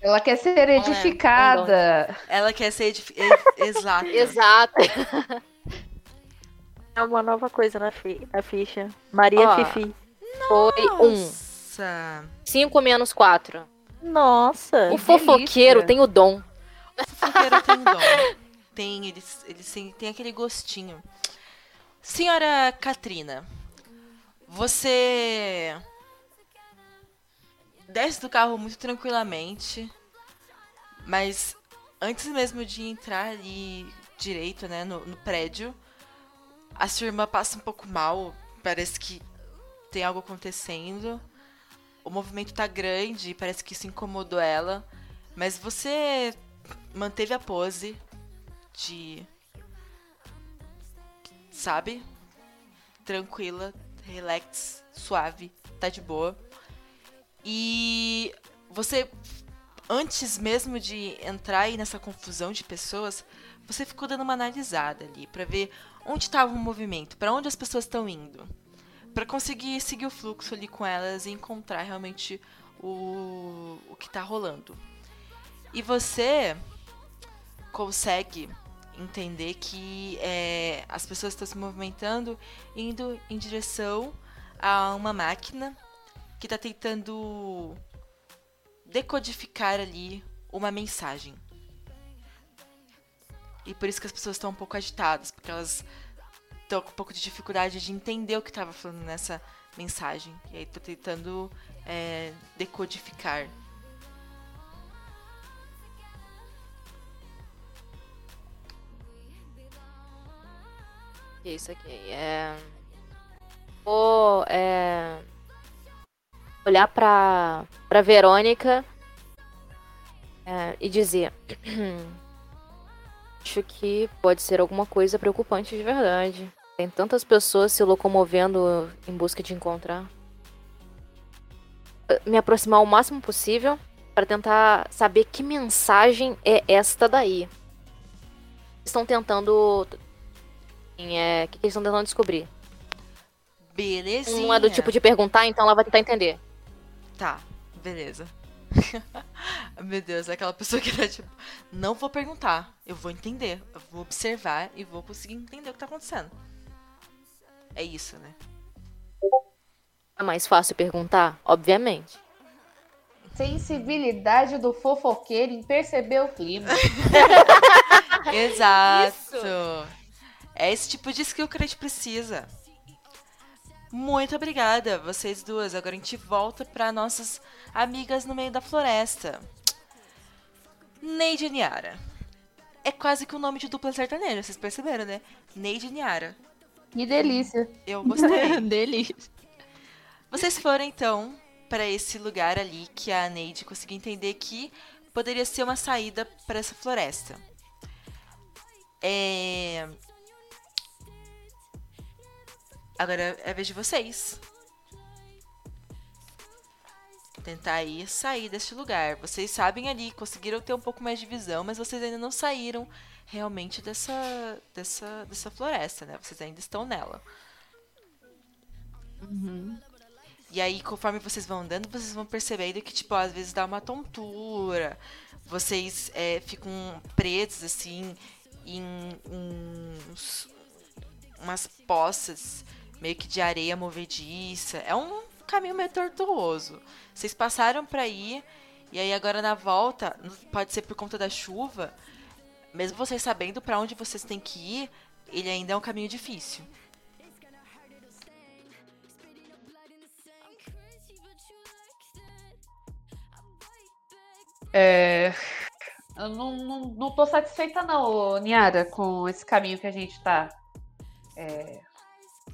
Ela quer ser edificada. Ela quer ser edif... e- exata. Exato. É uma nova coisa na, fi na ficha. Maria Ó. Fifi. Foi um. Nossa. 5 menos 4. Nossa. O fofoqueiro delícia. tem o dom. O fofoqueiro tem dom. Tem, eles, eles têm, tem aquele gostinho. Senhora Katrina, você desce do carro muito tranquilamente, mas antes mesmo de entrar ali direito, né, no, no prédio, a sua irmã passa um pouco mal, parece que tem algo acontecendo. O movimento tá grande, parece que isso incomodou ela, mas você manteve a pose de sabe? Tranquila, relax, suave, tá de boa. E você antes mesmo de entrar aí nessa confusão de pessoas, você ficou dando uma analisada ali pra ver onde estava o movimento, pra onde as pessoas estão indo, Pra conseguir seguir o fluxo ali com elas e encontrar realmente o, o que tá rolando. E você consegue entender que é, as pessoas estão se movimentando indo em direção a uma máquina que está tentando decodificar ali uma mensagem. E por isso que as pessoas estão um pouco agitadas, porque elas estão com um pouco de dificuldade de entender o que estava falando nessa mensagem. E aí tô tentando é, decodificar. Isso aqui? É. Vou é... olhar pra, pra Verônica é, e dizer: Acho que pode ser alguma coisa preocupante de verdade. Tem tantas pessoas se locomovendo em busca de encontrar. Me aproximar o máximo possível para tentar saber que mensagem é esta daí. Estão tentando é, o que, que eles estão tentando descobrir. Belezinha. Não é do tipo de perguntar, então ela vai tentar entender. Tá, beleza. Meu Deus, é aquela pessoa que tá tipo, não vou perguntar, eu vou entender, eu vou observar e vou conseguir entender o que tá acontecendo. É isso, né? É mais fácil perguntar? Obviamente. Sensibilidade do fofoqueiro em perceber o clima. Exato. É esse tipo de skill que a gente precisa. Muito obrigada, vocês duas. Agora a gente volta para nossas amigas no meio da floresta. Neide e Niara. É quase que o nome de dupla sertaneja, vocês perceberam, né? Neide e Niara. Que delícia. Eu gostei. Delícia. Vocês foram então para esse lugar ali que a Neide conseguiu entender que poderia ser uma saída para essa floresta. É... Agora é a vez de vocês. Tentar aí sair deste lugar. Vocês sabem ali, conseguiram ter um pouco mais de visão, mas vocês ainda não saíram realmente dessa, dessa, dessa floresta, né? Vocês ainda estão nela. Uhum. E aí, conforme vocês vão andando, vocês vão percebendo que, tipo, às vezes dá uma tontura. Vocês é, ficam presos, assim, em uns, umas poças meio que de areia movediça. É um caminho meio tortuoso. Vocês passaram para ir, e aí agora na volta, pode ser por conta da chuva, mesmo vocês sabendo para onde vocês têm que ir, ele ainda é um caminho difícil. É... Eu não, não, não tô satisfeita não, Niara, com esse caminho que a gente tá. É...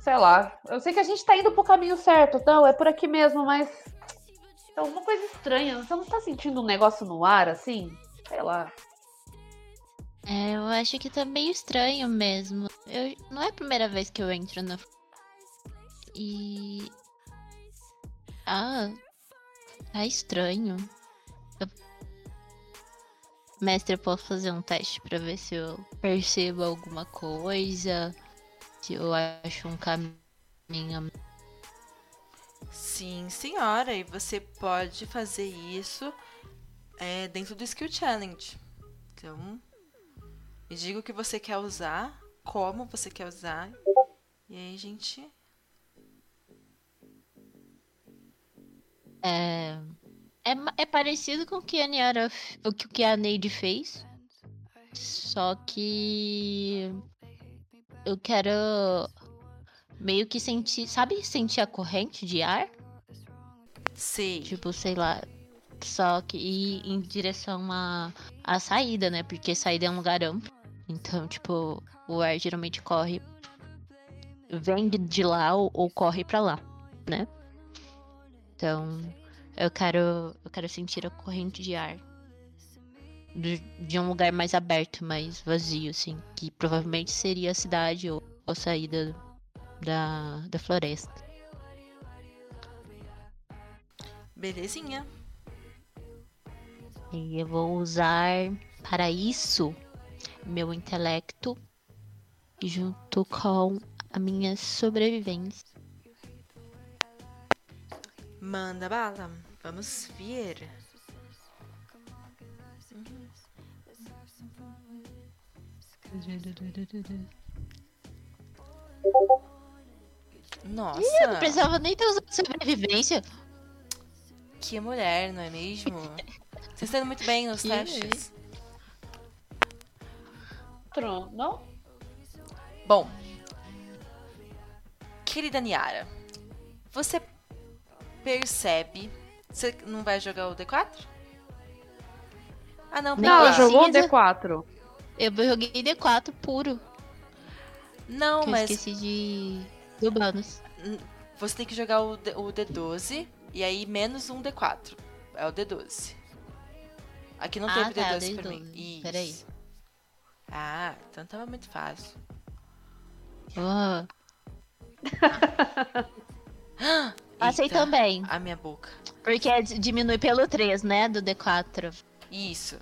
Sei lá. Eu sei que a gente tá indo pro caminho certo, não, é por aqui mesmo, mas. É alguma coisa estranha. Você não tá sentindo um negócio no ar, assim? Sei lá. É, eu acho que tá meio estranho mesmo. Eu, não é a primeira vez que eu entro na. E. Ah. Tá estranho. Eu... Mestre, eu posso fazer um teste pra ver se eu percebo alguma coisa. Eu acho um caminho. Sim, senhora. E você pode fazer isso é, dentro do Skill Challenge. Então, me diga o que você quer usar, como você quer usar. E aí, gente. É, é, é parecido com o que a Niara, f- o que o que a Neide fez. Só que eu quero meio que sentir, sabe, sentir a corrente de ar? Sei. Tipo, sei lá. Só que ir em direção à, à saída, né? Porque saída é um lugar amplo. Então, tipo, o ar geralmente corre. Vem de- lá ou, ou corre pra lá, né? Então, eu quero. Eu quero sentir a corrente de ar. De, de um lugar mais aberto, mais vazio, assim. Que provavelmente seria a cidade ou a saída da, da floresta. Belezinha. E eu vou usar para isso meu intelecto junto com a minha sobrevivência. Manda bala. Vamos ver. Nossa, Eu não precisava nem ter usado sobrevivência. que mulher, não é mesmo? Vocês estão indo muito bem nos testes. Outro, não? Bom, querida Niara, você percebe. Você não vai jogar o D4? Ah, não, Não, ela jogou o precisa. D4. Eu joguei D4 puro. Não, que eu mas esqueci de. do bônus. você tem que jogar o, D- o D12 e aí menos um D4. É o D12. Aqui não Ah, teve tá, D12 pra mim. D12. Isso. Peraí. Ah, então tava muito fácil. Oh. Passei também. A minha boca. Porque diminui pelo 3, né? Do D4. Isso.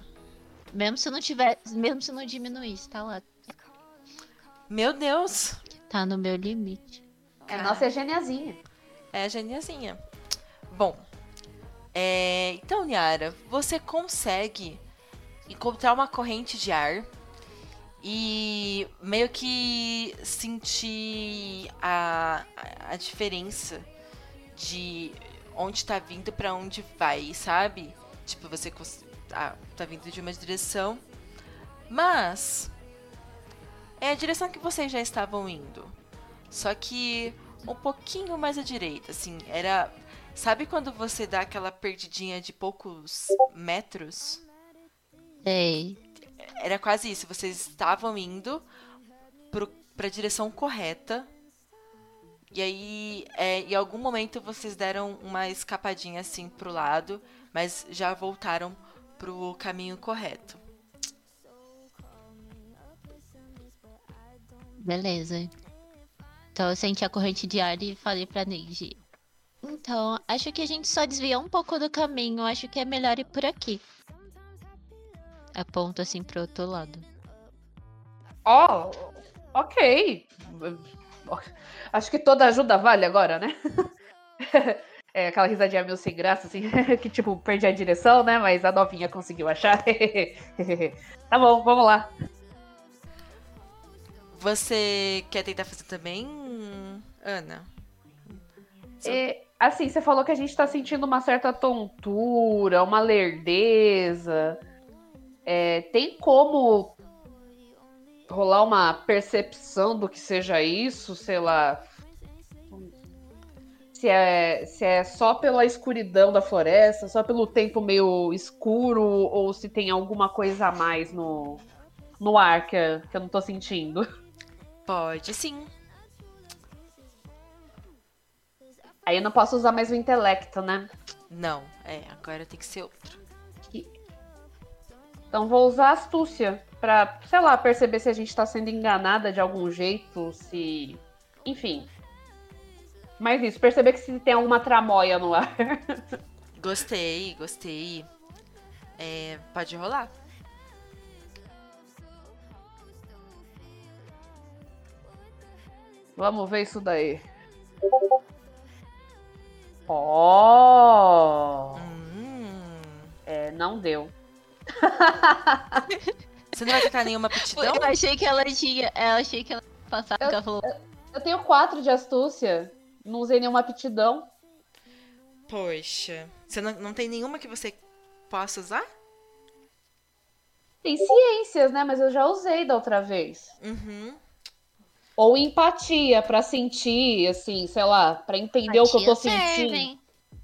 Mesmo se não tiver. Mesmo se não diminuísse, tá lá. Meu Deus! Tá no meu limite. É, nossa, é geniazinha. É a geniazinha. Bom, é, então, Niara, você consegue encontrar uma corrente de ar e meio que sentir a, a- a diferença de onde tá vindo pra onde vai, sabe? Tipo, você cons- ah, tá vindo de uma direção, mas é a direção que vocês já estavam indo. Só que um pouquinho mais à direita, assim, era. Sabe quando você dá aquela perdidinha de poucos metros? Sei. Era quase isso. Vocês estavam indo pro, pra direção correta. E aí, é, em algum momento, vocês deram uma escapadinha assim pro lado, mas já voltaram pro caminho correto. Beleza. Então eu senti a corrente de ar e falei pra Neide. Então, acho que a gente só desviou um pouco do caminho. Acho que é melhor ir por aqui. Aponto assim pro outro lado. Ó, ok. Acho que toda ajuda vale agora, né? É aquela risadinha meio sem graça, assim, que tipo, perdi a direção, né? Mas a novinha conseguiu achar. tá bom, vamos lá. Você quer tentar fazer também, Ana? É, assim, você falou que a gente tá sentindo uma certa tontura, uma lerdeza. É, tem como rolar uma percepção do que seja isso, sei lá, se é, se é só pela escuridão da floresta, só pelo tempo meio escuro, ou se tem alguma coisa a mais no, no ar que, que eu não tô sentindo. Pode sim. Aí eu não posso usar mais o intelecto, né? Não, é, agora tem que ser outro. Então vou usar a astúcia pra, sei lá, perceber se a gente tá sendo enganada de algum jeito, se. Enfim, mas isso, perceber que se tem alguma tramóia no ar. Gostei, gostei. É, pode rolar. Vamos ver isso daí. Ó! Oh! Hum. É, não deu. Você não vai tentar nenhuma aptidão? Eu achei que ela tinha. Eu achei que ela passava. Eu, ela falou... eu, eu tenho quatro de astúcia. Não usei nenhuma aptidão. Poxa. Você não, não tem nenhuma que você possa usar? Tem ciências, né? Mas eu já usei da outra vez. Uhum. Ou empatia, para sentir, assim, sei lá, para entender empatia o que eu tô sentindo.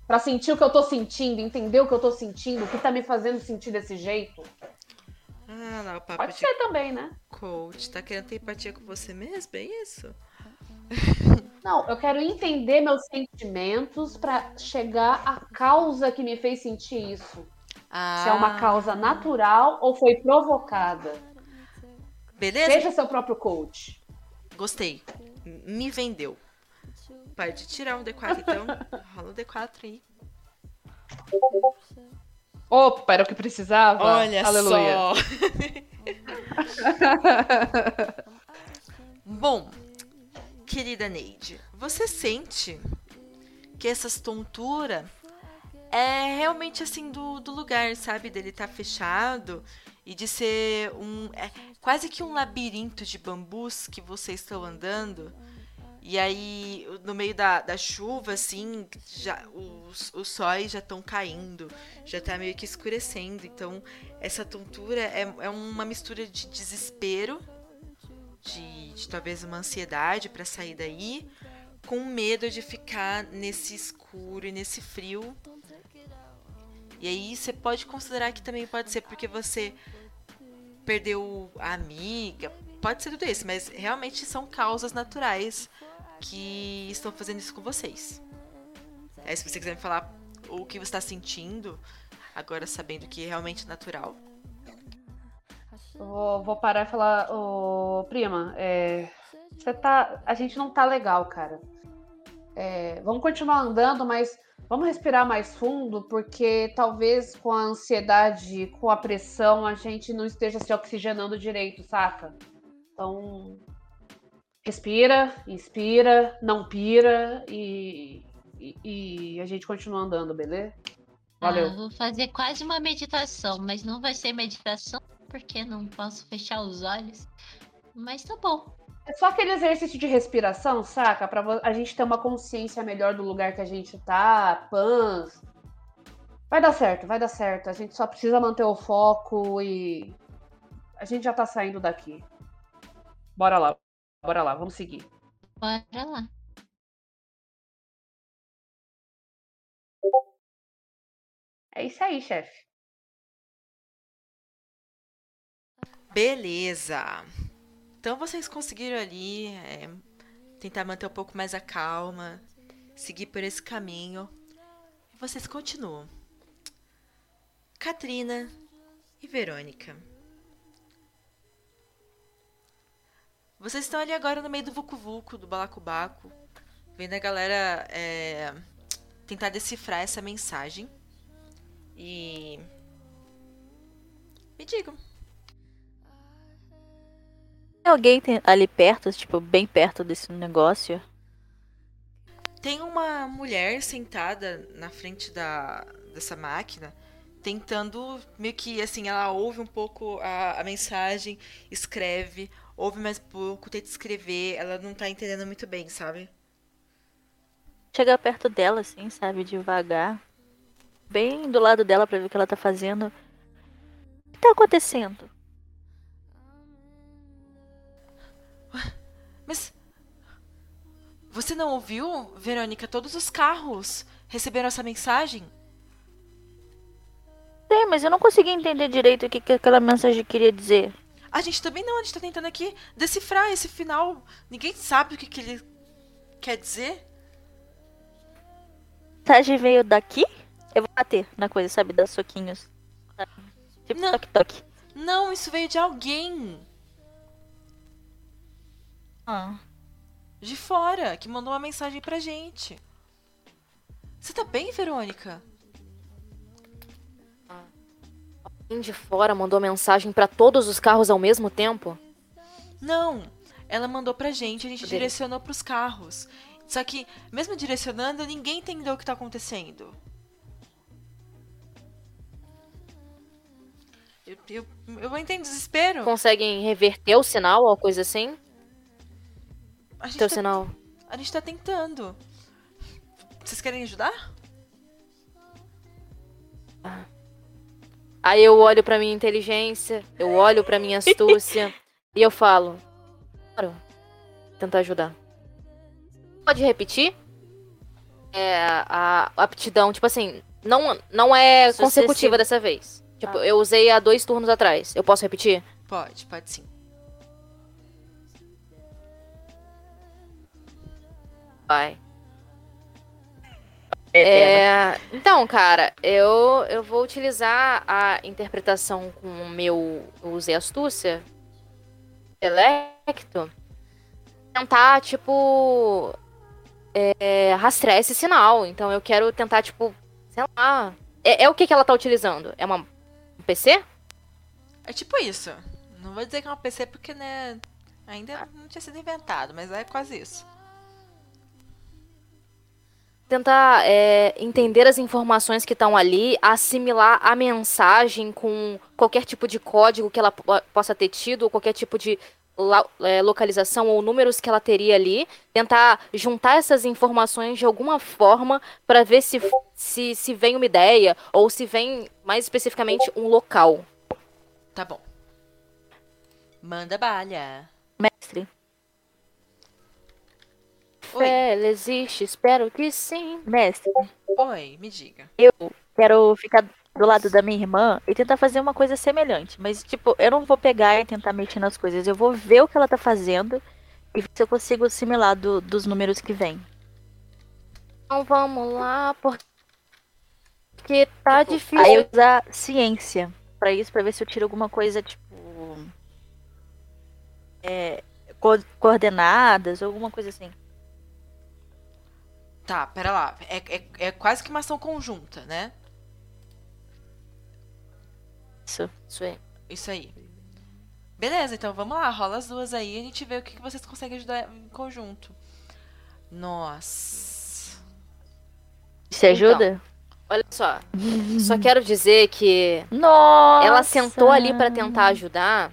Pra sentir o que eu tô sentindo, entender o que eu tô sentindo, o que tá me fazendo sentir desse jeito. Ah, não, papo Pode ser também, né? Coach, tá querendo ter empatia com você mesmo? É isso? Não, eu quero entender meus sentimentos para chegar à causa que me fez sentir isso. Ah. Se é uma causa natural ou foi provocada. Beleza? Seja seu próprio coach. Gostei. Me vendeu. Pode tirar um D4 então. Rola o um D4 aí. Opa, era o que precisava. Olha Aleluia. só. Bom, querida Neide, você sente que essas tonturas é realmente assim do, do lugar, sabe? Dele estar tá fechado e de ser um. É, quase que um labirinto de bambus que vocês estão andando. E aí, no meio da, da chuva, assim, já, os, os sóis já estão caindo, já tá meio que escurecendo. Então, essa tontura é, é uma mistura de desespero de, de talvez uma ansiedade para sair daí, com medo de ficar nesse escuro e nesse frio. E aí você pode considerar que também pode ser porque você perdeu a amiga, pode ser tudo isso, mas realmente são causas naturais que estão fazendo isso com vocês. Se você quiser me falar o que você está sentindo, agora sabendo que é realmente natural, Vou, vou parar e falar, ô, prima, é, você tá. A gente não tá legal, cara. É, vamos continuar andando, mas vamos respirar mais fundo, porque talvez com a ansiedade, com a pressão, a gente não esteja se oxigenando direito, saca? Então, respira, inspira, não pira e, e, e a gente continua andando, beleza? Valeu. Ah, vou fazer quase uma meditação, mas não vai ser meditação porque não posso fechar os olhos. Mas tá bom. É só aquele exercício de respiração, saca? Pra a gente ter uma consciência melhor do lugar que a gente tá, pãs. Vai dar certo, vai dar certo. A gente só precisa manter o foco e. A gente já tá saindo daqui. Bora lá, bora lá, vamos seguir. Bora lá. É isso aí, chefe. Beleza. Então vocês conseguiram ali é, tentar manter um pouco mais a calma, seguir por esse caminho. E vocês continuam. Katrina e Verônica. Vocês estão ali agora no meio do Vucu Vucu, do Balacobaco, vendo a galera é, tentar decifrar essa mensagem. E. Me digam. Alguém ali perto, tipo, bem perto desse negócio? Tem uma mulher sentada na frente da, dessa máquina, tentando, meio que assim, ela ouve um pouco a, a mensagem, escreve, ouve mais pouco, tenta escrever, ela não tá entendendo muito bem, sabe? Chegar perto dela, assim, sabe? Devagar. Bem do lado dela pra ver o que ela tá fazendo. O que tá acontecendo? Você não ouviu, Verônica? Todos os carros receberam essa mensagem? É, mas eu não consegui entender direito o que, que aquela mensagem queria dizer. A gente também não, a gente tá tentando aqui decifrar esse final. Ninguém sabe o que, que ele quer dizer. A mensagem veio daqui? Eu vou bater na coisa, sabe? Dar soquinhos. Tipo Não. toque-toque. Não, isso veio de alguém Ah. De fora que mandou uma mensagem pra gente. Você tá bem, Verônica? Alguém de fora mandou mensagem pra todos os carros ao mesmo tempo? Não, ela mandou pra gente, a gente Poderia. direcionou pros carros. Só que, mesmo direcionando, ninguém entendeu o que tá acontecendo. Eu, eu, eu em desespero. Conseguem reverter o sinal ou coisa assim? A gente, Teu tá, sinal. a gente tá tentando. Vocês querem ajudar? Aí eu olho pra minha inteligência, eu olho pra minha astúcia e eu falo. Claro. Tentar ajudar. Pode repetir? É, a aptidão, tipo assim, não, não é Sucessivo. consecutiva dessa vez. Tipo, eu usei há dois turnos atrás. Eu posso repetir? Pode, pode sim. Vai. É, então, cara, eu, eu vou utilizar a interpretação com o meu. Eu usei astúcia. Electo. Tentar, tipo. é, rastrear esse sinal. Então eu quero tentar, tipo. Sei lá. É, é o que, que ela tá utilizando? É uma, um PC? É tipo isso. Não vou dizer que é uma PC porque, né, ainda não tinha sido inventado, mas é quase isso. Tentar é, entender as informações que estão ali, assimilar a mensagem com qualquer tipo de código que ela po- possa ter tido, ou qualquer tipo de é, localização ou números que ela teria ali, tentar juntar essas informações de alguma forma para ver se, se, se vem uma ideia ou se vem mais especificamente um local. Tá bom. Manda balha. Mestre, Fé, ela existe, espero que sim. mestre, oi, me diga. eu quero ficar do lado da minha irmã e tentar fazer uma coisa semelhante. Mas, tipo, eu não vou pegar e tentar mexer nas coisas. Eu vou ver o que ela tá fazendo e ver se eu consigo assimilar do- dos números que vem. Então vamos lá, porque tá difícil. Aí eu usar ciência pra isso, pra ver se eu tiro alguma coisa, tipo. É, co- coordenadas, alguma coisa assim. Tá, pera lá. É, é, é quase que uma ação conjunta, né? Isso. Isso aí. Isso aí. Beleza, então vamos lá. Rola as duas aí e a gente vê o que, que vocês conseguem ajudar em conjunto. Nossa. Isso ajuda? Olha só, só quero dizer que Nossa! ela sentou ali pra tentar ajudar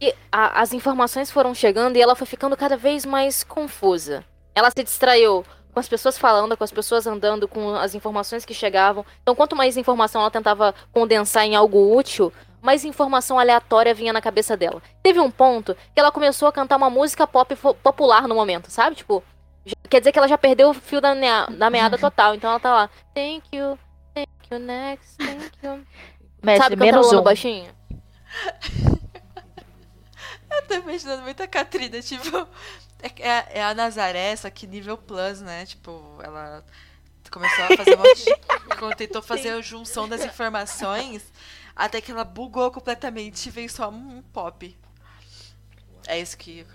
e a- as informações foram chegando e ela foi ficando cada vez mais confusa. Ela se distraiu com as pessoas falando, com as pessoas andando, com as informações que chegavam. Então, quanto mais informação ela tentava condensar em algo útil, mais informação aleatória vinha na cabeça dela. Teve um ponto que ela começou a cantar uma música pop popular no momento, sabe? Tipo, quer dizer que ela já perdeu o fio da, mea- da meada total. Então ela tá lá, thank you, thank you, next, thank you. Mestre, Sabe menos um. baixinho? Eu tô imaginando muito a Catrina, tipo. É, é- é a Nazaré, só que nível plus, né? Tipo, ela começou a fazer um monte de. Quando tentou fazer a junção das informações, até que ela bugou completamente e veio só um pop. É isso que eu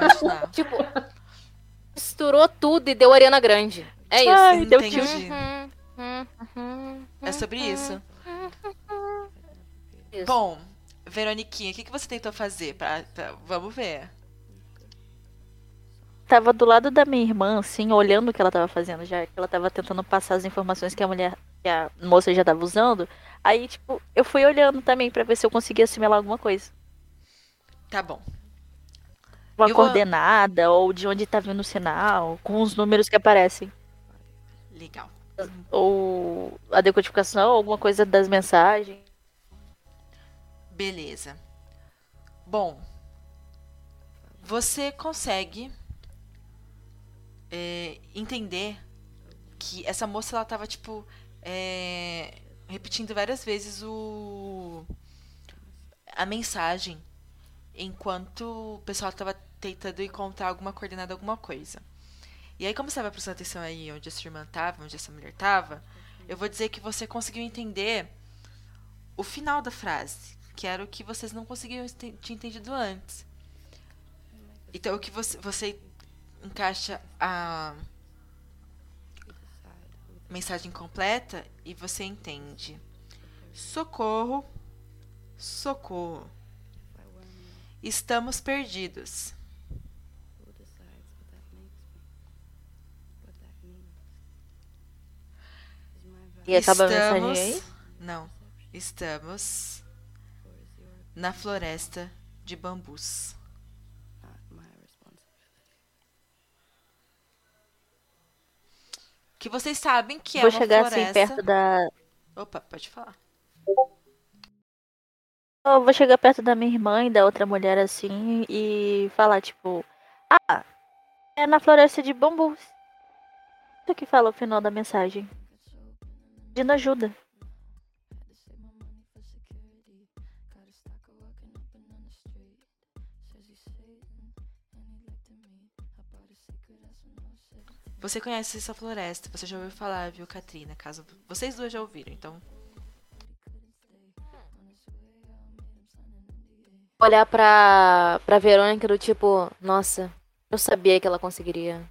imaginar. Tipo, misturou tudo e deu Ariana Grande. É isso. Ai, deu Entendi. Uhum, uhum, uhum, É sobre isso. isso. Bom, Veroniquinha, o que, que você tentou fazer? Pra, pra- Vamos ver. Tava do lado da minha irmã, assim, olhando o que ela tava fazendo, já que ela tava tentando passar as informações que a mulher, que a moça já tava usando. Aí, tipo, eu fui olhando também pra ver se eu conseguia assimilar alguma coisa. Tá bom. Uma Eu vou- coordenada, ou de onde tá vindo o sinal, com os números que aparecem. Legal. Ou a decodificação, alguma coisa das mensagens. Beleza. Bom, você consegue é, entender que essa moça ela tava tipo é, repetindo várias vezes o a mensagem enquanto o pessoal tava tentando encontrar alguma coordenada, alguma coisa. E aí, como você estava prestando atenção aí onde essa irmã tava, onde essa mulher tava, eu vou dizer que você conseguiu entender o final da frase, que era o que vocês não conseguiam tinha entendido antes. Então, o que você, você encaixa a mensagem completa e você entende. Socorro, socorro. Estamos perdidos. E acaba a mensagem aí? Estamos- Não. Estamos na floresta de bambus. Que vocês sabem que é Vou uma chegar floresta. assim perto da. Opa, pode falar. Eu vou chegar perto da minha irmã e da outra mulher assim e falar, tipo, ah, é na floresta de bambus. Isso que fala o final da mensagem. Pedindo ajuda. Você conhece essa floresta, você já ouviu falar, viu, Katrina? Caso vocês duas já ouviram, então. Olhar pra, pra Verônica do tipo, nossa, eu sabia que ela conseguiria.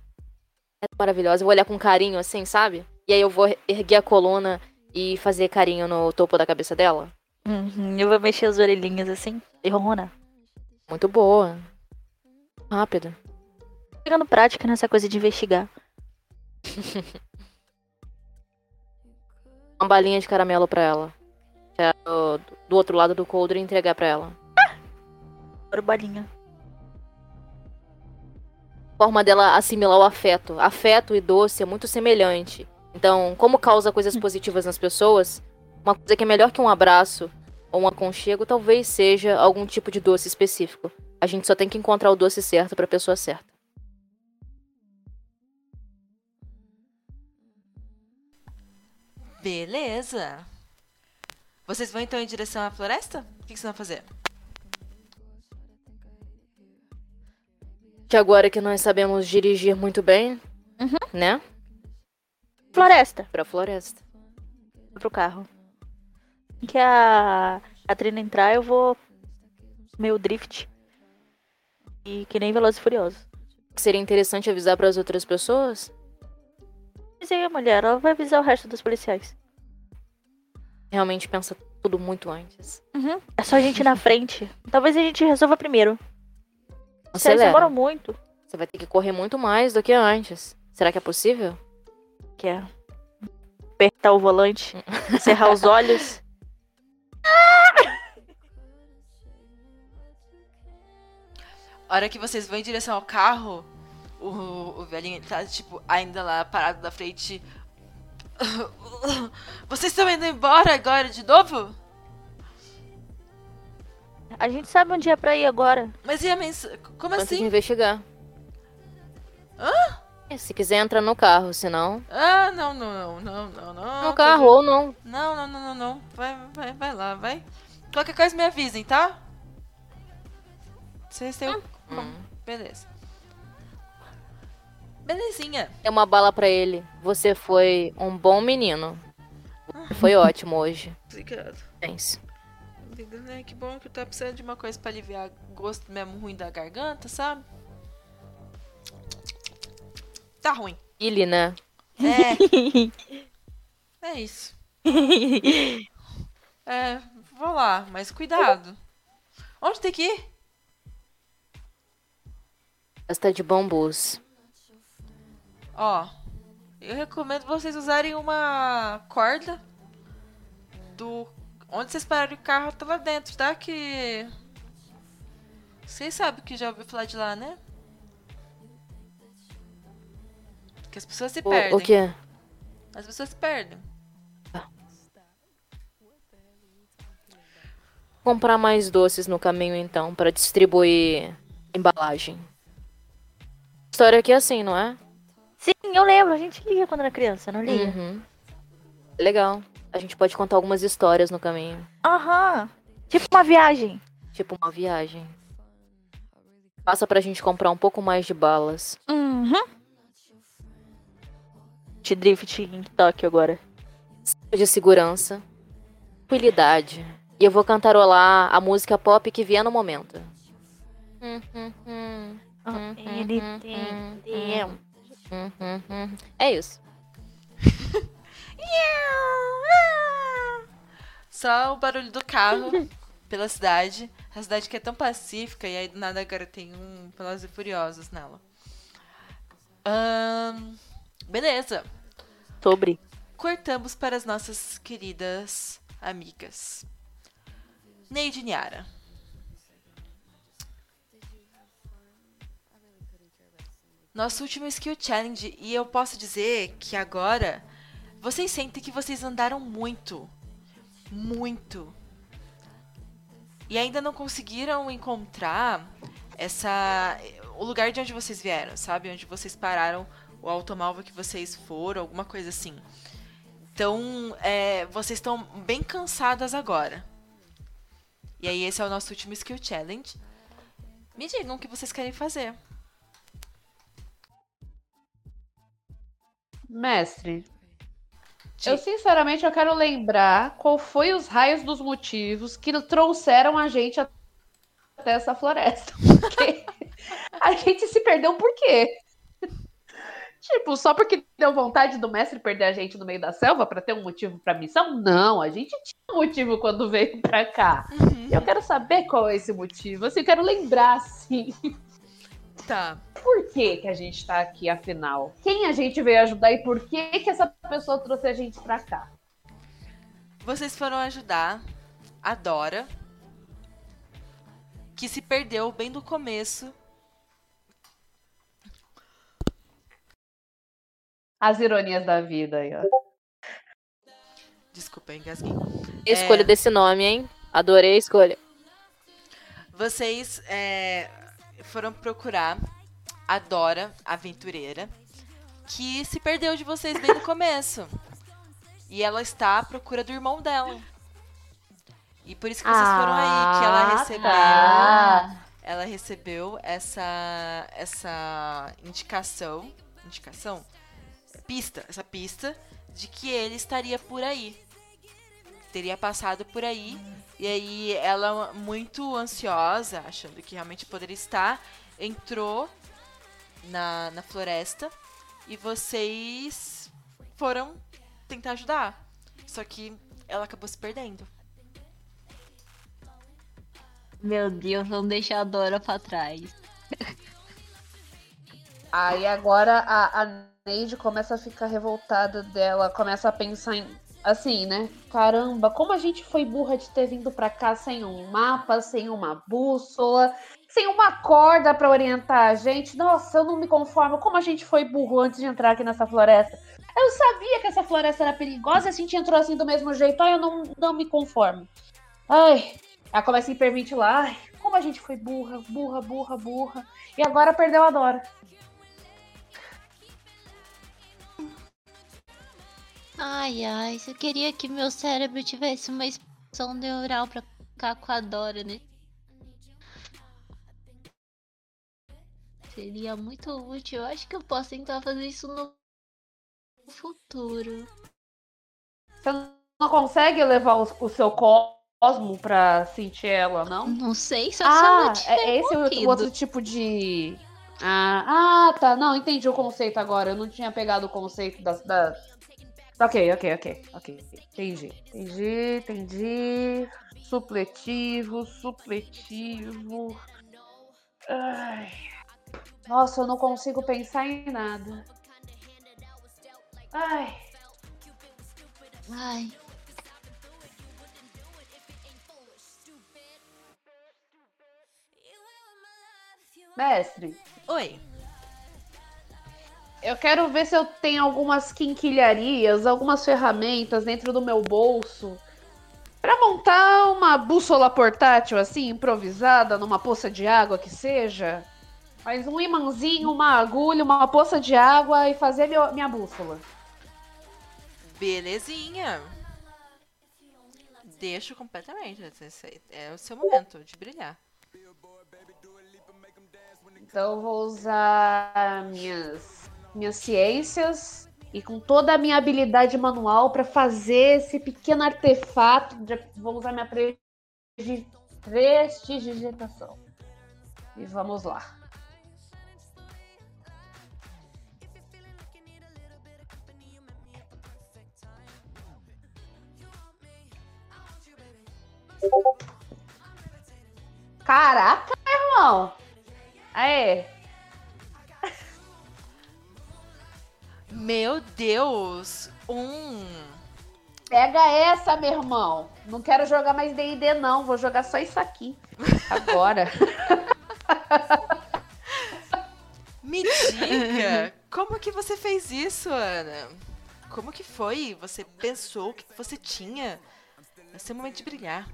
É maravilhosa. Eu vou olhar com carinho assim, sabe? E aí eu vou erguer a coluna e fazer carinho no topo da cabeça dela. Uhum, eu vou mexer as orelhinhas assim e ronronar. Muito boa. Rápido. Pegando prática nessa coisa de investigar. Uma balinha de caramelo pra ela. É, do, do outro lado do coldre e entregar pra ela. Adoro balinha. forma dela assimilar o afeto. Afeto e doce é muito semelhante. Então, como causa coisas positivas nas pessoas, uma coisa que é melhor que um abraço ou um aconchego talvez seja algum tipo de doce específico. A gente só tem que encontrar o doce certo pra pessoa certa. Beleza. Vocês vão então em direção à floresta? O que vocês vão fazer? Que agora que nós sabemos dirigir muito bem, Uhum. né? Floresta. Pra floresta. Pro carro. Assim Que a Katrina entrar, eu vou meio drift. E que nem Velozes e Furiosos. Seria interessante avisar para as outras pessoas? Aí a mulher, ela vai avisar o resto dos policiais. Realmente pensa tudo muito antes. Uhum. É só a gente ir na frente. Talvez a gente resolva primeiro. Vocês Acelera. demoram muito. Você vai ter que correr muito mais do que antes. Será que é possível? Que é apertar o volante, cerrar os olhos. A hora que vocês vão em direção ao carro, o, o velhinho ele tá, tipo, ainda lá parado na frente. Vocês estão indo embora agora de novo? A gente sabe onde é pra ir agora. Mas e a mensagem? Como Antes de assim? investigar. Hã? Se quiser, entra no carro, senão. Ah, não, não, não, não, não, não. No carro ou não. Não, não, não, não, não. Vai, vai, vai lá, vai. Qualquer coisa me avisem, tá? Vocês têm o... Hum. Beleza. Belezinha. É uma bala pra ele. Você foi um bom menino. Foi ótimo hoje. Obrigado. Pense. né? Que bom que eu tô precisando de uma coisa pra aliviar o gosto mesmo ruim da garganta, sabe? Tá ruim. Ele, né? É. é isso. É, vou lá, mas cuidado. Onde tem que ir? Esta de bambus. Ó, eu recomendo vocês usarem uma corda do onde vocês pararam o carro tá lá dentro, tá? Que vocês sabem que já ouviu falar de lá, né? Que as pessoas se perdem. o quê? As pessoas se perdem. Comprar mais doces no caminho, então, para distribuir embalagem. História aqui é assim, não é? Sim, eu lembro. A gente lia quando era criança, não lia? Uhum. Legal. A gente pode contar algumas histórias no caminho. Aham. Tipo uma viagem. Tipo uma viagem. Passa pra gente comprar um pouco mais de balas. Uhum. De drift em Tóquio agora. De segurança. Tranquilidade. E eu vou cantarolar a música pop que vier no momento. Ele tem tempo. É isso. Só o barulho do carro pela cidade. A cidade que é tão pacífica e aí do nada agora tem um Velozes e Furiosos nela. Beleza. Sobre. Cortamos para as nossas queridas amigas. Neide Niara. Nosso último Skill Challenge, e eu posso dizer que agora vocês sentem que vocês andaram muito. Muito. E ainda não conseguiram encontrar essa. o lugar de onde vocês vieram, sabe? Onde vocês pararam, o automóvel que vocês foram, alguma coisa assim. Então, é, vocês estão bem cansadas agora. E aí, esse é o nosso último Skill Challenge. Me digam o que vocês querem fazer. Mestre, eu sinceramente eu quero lembrar qual foi os raios dos motivos que trouxeram a gente até essa floresta. Porque a gente se perdeu por quê? Tipo, só porque deu vontade do mestre perder a gente no meio da selva pra ter um motivo pra missão? Não, a gente tinha um motivo quando veio pra cá. Eu quero saber qual é esse motivo. Assim, eu quero lembrar, assim, Tá. por que, que a gente tá aqui, afinal? Quem a gente veio ajudar e por que, que essa pessoa trouxe a gente pra cá? Vocês foram ajudar a Dora, que se perdeu bem do começo. As ironias da vida aí, ó. Desculpa, engasguei. Escolha É. desse nome, hein? Adorei a escolha. Vocês é, foram procurar a Dora, aventureira, que se perdeu de vocês bem no começo. E ela está à procura do irmão dela. E por isso que vocês foram aí, que ela Ah, recebeu. tá. Ela recebeu essa essa indicação, indicação, pista, essa pista de que ele estaria por aí. Teria passado por aí. E aí ela, muito ansiosa, achando que realmente poderia estar, entrou na, na floresta e vocês foram tentar ajudar. Só que ela acabou se perdendo. Meu Deus, vamos deixar a Dora pra trás. Aí agora a, a Neide começa a ficar revoltada dela, começa a pensar em. Assim, né? Caramba, como a gente foi burra de ter vindo pra cá sem um mapa, sem uma bússola, sem uma corda pra orientar a gente. Nossa, eu não me conformo. Como a gente foi burro antes de entrar aqui nessa floresta. Eu sabia que essa floresta era perigosa e a gente entrou assim do mesmo jeito. Ai, eu não, não me conformo. Ai, ela começa a hiperventilar. Ai, como a gente foi burra, burra, burra, burra. E agora perdeu a Dora. Ai, ai, eu queria que meu cérebro tivesse uma expansão neural pra ficar com a Dora, né? Seria muito útil. Eu acho que eu posso tentar fazer isso no futuro. Você não consegue levar o, o seu colo Osmo pra sentir ela, não? Não sei, só Ah, se ela é esse o morrido. outro tipo de. Ah, ah, tá. Não, entendi o conceito agora. Eu não tinha pegado o conceito das. Da... Ok, ok, ok, ok. Entendi. Entendi, entendi. Supletivo, supletivo. Ai. Nossa, eu não consigo pensar em nada. Ai. Ai, Mestre, Oi. Eu quero ver se eu tenho algumas quinquilharias, algumas ferramentas dentro do meu bolso para montar uma bússola portátil assim, improvisada, numa poça de água que seja. Mas um imãzinho, uma agulha, uma poça de água e fazer meu- minha bússola. Belezinha. Deixo completamente. É o seu momento de brilhar. Então eu vou usar minhas, minhas ciências e com toda a minha habilidade manual para fazer esse pequeno artefato. de- Vou usar minha prestidigitação. E vamos lá. Caraca, irmão! Aê! Meu Deus! Um. Pega essa, meu irmão. Não quero jogar mais D&D, não. Vou jogar só isso aqui. Agora. Me diga! como que você fez isso, Ana? Como que foi? Você pensou o que você tinha? É seu momento de brilhar.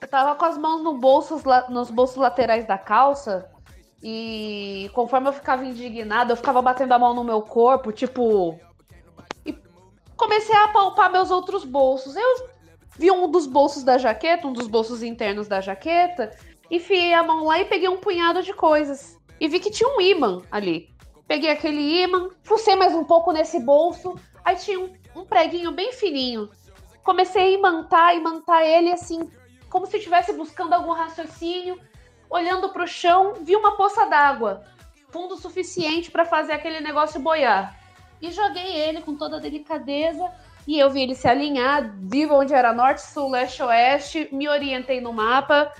Eu tava com as mãos no bolsos, nos bolsos laterais da calça. E conforme eu ficava indignada, eu ficava batendo a mão no meu corpo, tipo. E comecei a palpar meus outros bolsos. Eu vi um dos bolsos da jaqueta, um dos bolsos internos da jaqueta, enfiei a mão lá e peguei um punhado de coisas. E vi que tinha um imã ali. Peguei aquele imã, fucei mais um pouco nesse bolso, aí tinha um, um preguinho bem fininho. Comecei a imantar, imantar ele assim, como se estivesse buscando algum raciocínio. Olhando pro chão, vi uma poça d'água, fundo suficiente para fazer aquele negócio boiar. E joguei ele com toda a delicadeza. E eu vi ele se alinhar, vi onde era norte, sul, leste, oeste, me orientei no mapa.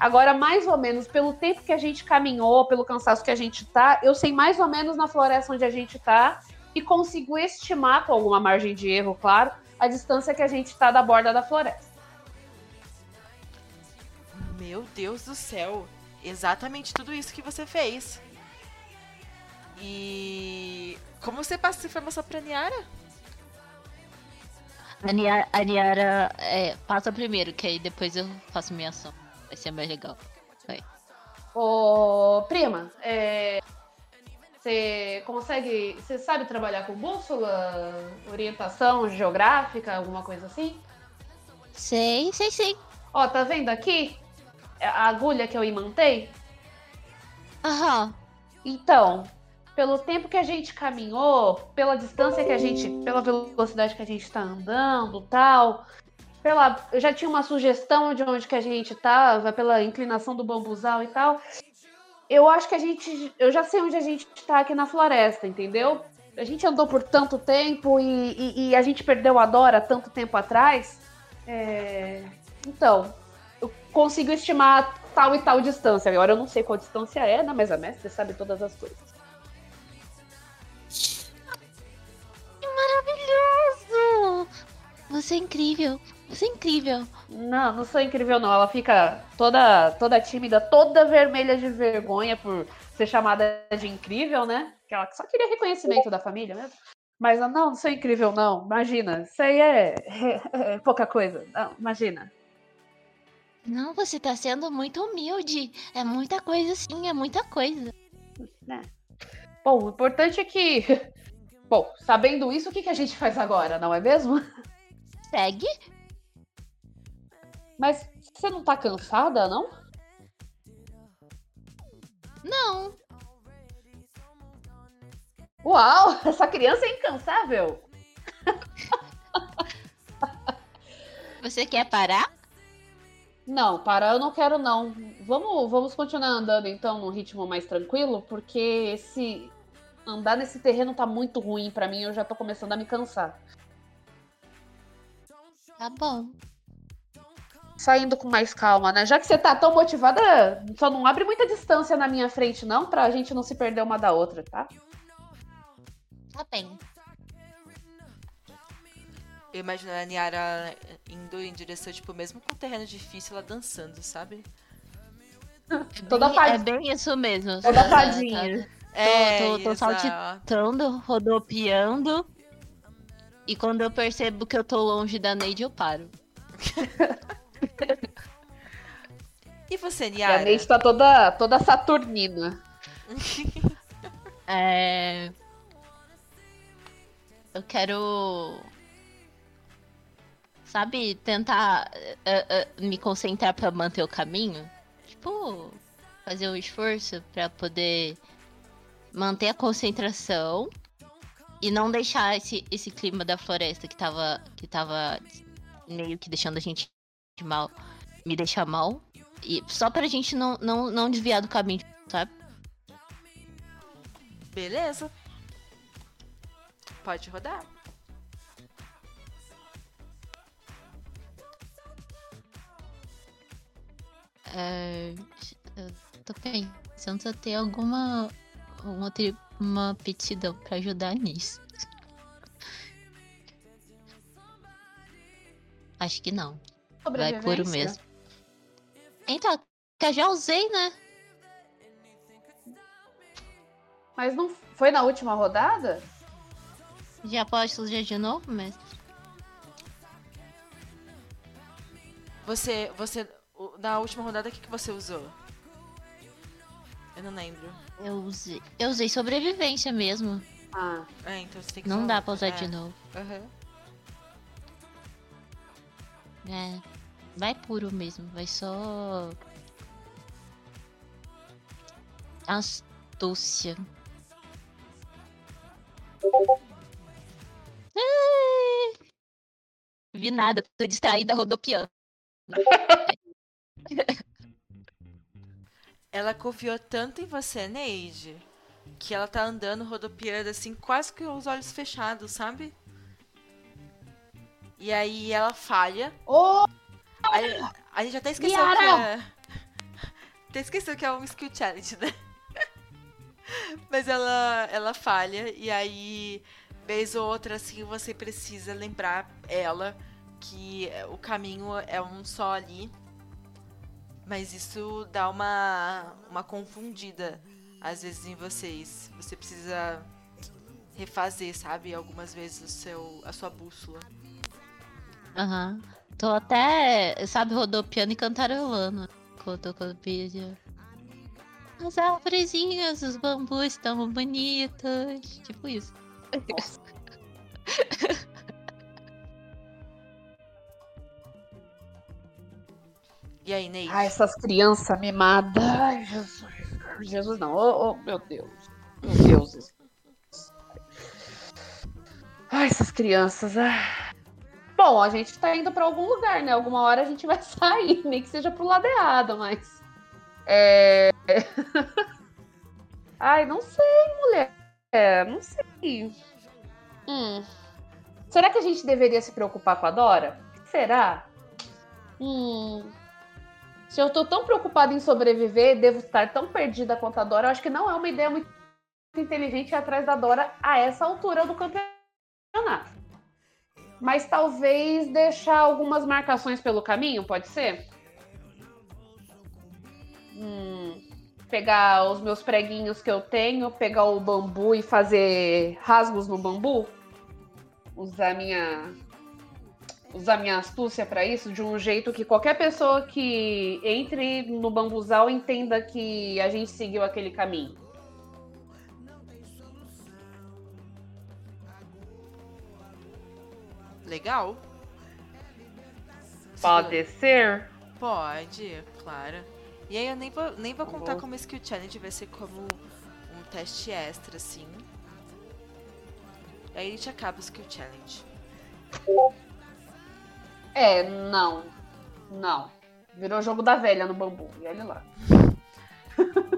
Agora, mais ou menos, pelo tempo que a gente caminhou, pelo cansaço que a gente tá, eu sei mais ou menos na floresta onde a gente tá e consigo estimar, com alguma margem de erro, claro, a distância que a gente tá da borda da floresta. Meu Deus do céu! Exatamente tudo isso que você fez. E. Como você passa essa informação pra Niara? a Niara, a Niara, é, passa primeiro, que aí depois eu faço minha ação. Vai ser mais legal. Ô, prima, é, você consegue. Você sabe trabalhar com bússola, orientação geográfica, alguma coisa assim? Sei, sei, sei. Ó, tá vendo aqui? A agulha que eu imantei? Aham. Então, pelo tempo que a gente caminhou, pela distância que a gente. pela velocidade que a gente tá andando tal. Pela, eu já tinha uma sugestão de onde que a gente tava, pela inclinação do bambuzal e tal. Eu acho que a gente. Eu já sei onde a gente tá aqui na floresta, entendeu? A gente andou por tanto tempo e, e- e a gente perdeu a Dora tanto tempo atrás. É, Então, consigo estimar tal e tal distância. Agora eu não sei qual distância é, né? Mas a mestre sabe todas as coisas. Maravilhoso! Você é incrível. Você é incrível. Não, não sou incrível, não. Ela fica toda, toda tímida, toda vermelha de vergonha por ser chamada de incrível, né? Que ela só queria reconhecimento da família mesmo. Mas não, não sou incrível, não. Imagina, isso aí é, é pouca coisa. Não, imagina. Não, você tá sendo muito humilde. É muita coisa sim, é muita coisa. né? Bom, o importante é que. Bom, sabendo isso, o que, que a gente faz agora, não é mesmo? Segue? Mas você não tá cansada, não? Não. Uau, essa criança é incansável! Você quer parar? Não, parar eu não quero não. Vamos, vamos continuar andando então num ritmo mais tranquilo, porque esse andar nesse terreno tá muito ruim pra mim, eu já tô começando a me cansar. Tá bom. Saindo com mais calma, né? Já que você tá tão motivada, só não abre muita distância na minha frente não, pra gente não se perder uma da outra, tá? Tá bem. Eu imagino a Niara indo em direção, tipo, mesmo com o terreno difícil, ela dançando, sabe? Toda bem. É bem isso mesmo. Toda fadinha. É, tô, tô exato. saltitando, rodopiando. E quando eu percebo que eu tô longe da Neide, eu paro. E você, E a Niara? Neide tá toda, toda saturnina. É... Eu quero. Sabe, tentar eh, eh, me concentrar pra manter o caminho. Tipo, fazer um esforço pra poder manter a concentração e não deixar esse, esse clima da floresta que tava, que tava meio que deixando a gente mal, me deixar mal. E só pra gente não, não, não desviar do caminho, sabe? Beleza. Pode rodar. Eu tô pensando se eu tenho alguma uma, uma aptidão pra ajudar nisso. Acho que não. Vai puro mesmo. Então, que eu já usei, né? Mas não foi na última rodada? Já posso usar de novo, mas. Você, você, na última rodada, o que, que você usou? Eu não lembro. Eu usei. Eu usei sobrevivência mesmo. Ah, É, então você tem que Não dá outra. pra usar é. de novo. Aham. É. Vai puro mesmo. Vai só. Astúcia. Vi nada, tô distraída rodopiando. Ela confiou tanto em você, Neide, que ela tá andando, rodopiando, assim, quase que os olhos fechados, sabe? E aí ela falha. Ô, Aí, a gente até esqueceu Niara! que é... Até esqueceu que é um skill challenge, né? Mas ela, ela falha, e aí, vez ou outra, assim, você precisa lembrar ela que o caminho é um só ali. Mas isso dá uma, uma confundida, às vezes, em vocês. Você precisa refazer, sabe? Algumas vezes o seu, a sua bússola. Aham. Tô até, sabe, rodopiando e cantarolando. Quando eu tô com o vídeo. As árvorezinhas, os bambus estão bonitos. Tipo isso. E aí, Neide? Ai, essas crianças mimadas. Ai, Jesus. Jesus não. Oh, oh, meu Deus. Meu Deus. Ai, essas crianças. ah. Bom, a gente tá indo pra algum lugar, né? Alguma hora a gente vai sair, nem que seja pro lado errado, mas. É. Ai, não sei, mulher. É, não sei. Hum. Será que a gente deveria se preocupar com a Dora? Será? Hum. Se eu tô tão preocupada em sobreviver, devo estar tão perdida quanto a Dora, eu acho que não é uma ideia muito inteligente ir atrás da Dora a essa altura do campeonato. Mas talvez deixar algumas marcações pelo caminho, pode ser? Hum, pegar os meus preguinhos que eu tenho, pegar o bambu e fazer rasgos no bambu? Usar minha usar minha astúcia para isso de um jeito que qualquer pessoa que entre no bambuzal entenda que a gente seguiu aquele caminho. Legal? Pode ser? Pode, claro. E aí eu nem vou, nem vou Tá contar bom. como skill challenge, vai ser como um teste extra, assim. Aí a gente acaba o skill challenge. É, não. Não. Virou jogo da velha no bambu. E olha lá.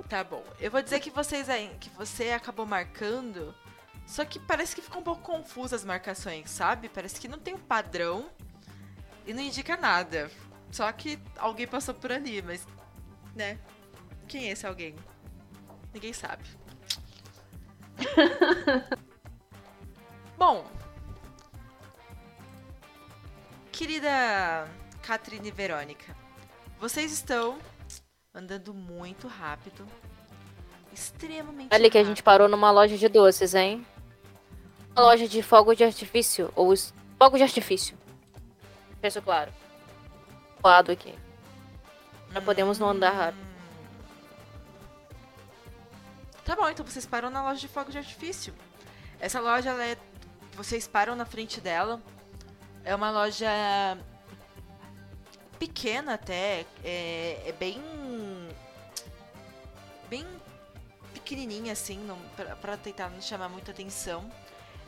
Tá bom. Eu vou dizer que vocês aí, que você acabou marcando, só que parece que ficou um pouco confuso as marcações, sabe? Parece que não tem um padrão e não indica nada. Só que alguém passou por ali, mas né? Quem é esse alguém? Ninguém sabe. Bom, querida Catrine e Verônica, vocês estão andando muito rápido. Extremamente Olha que a gente parou numa loja de doces, hein? Uma loja de fogo de artifício. Ou fogo de artifício. Isso claro. Lado aqui. Já podemos não andar rápido. Tá bom, então vocês param na loja de fogo de artifício. Essa loja, é. Vocês param na frente dela. É uma loja pequena até. É, é bem. Bem pequenininha assim, pra tentar não chamar muita atenção.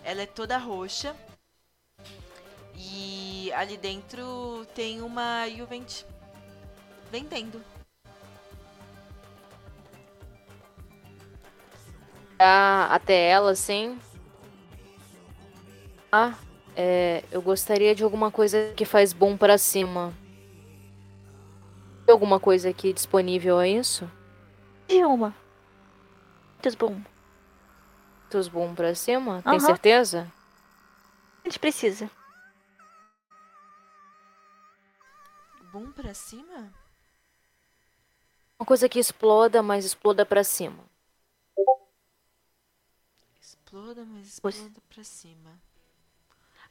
Ela é toda roxa. E ali dentro tem uma Juvent vendendo. Ah, até ela, assim. Ah, é, eu gostaria de alguma coisa que faz bom pra cima. Tem alguma coisa aqui disponível a isso? De uma. Muitos bom. Tus bom pra cima? Tem Aham. certeza? A gente precisa. Bom pra cima? Uma coisa que exploda, mas exploda pra cima. Exploda, mas exploda pra cima.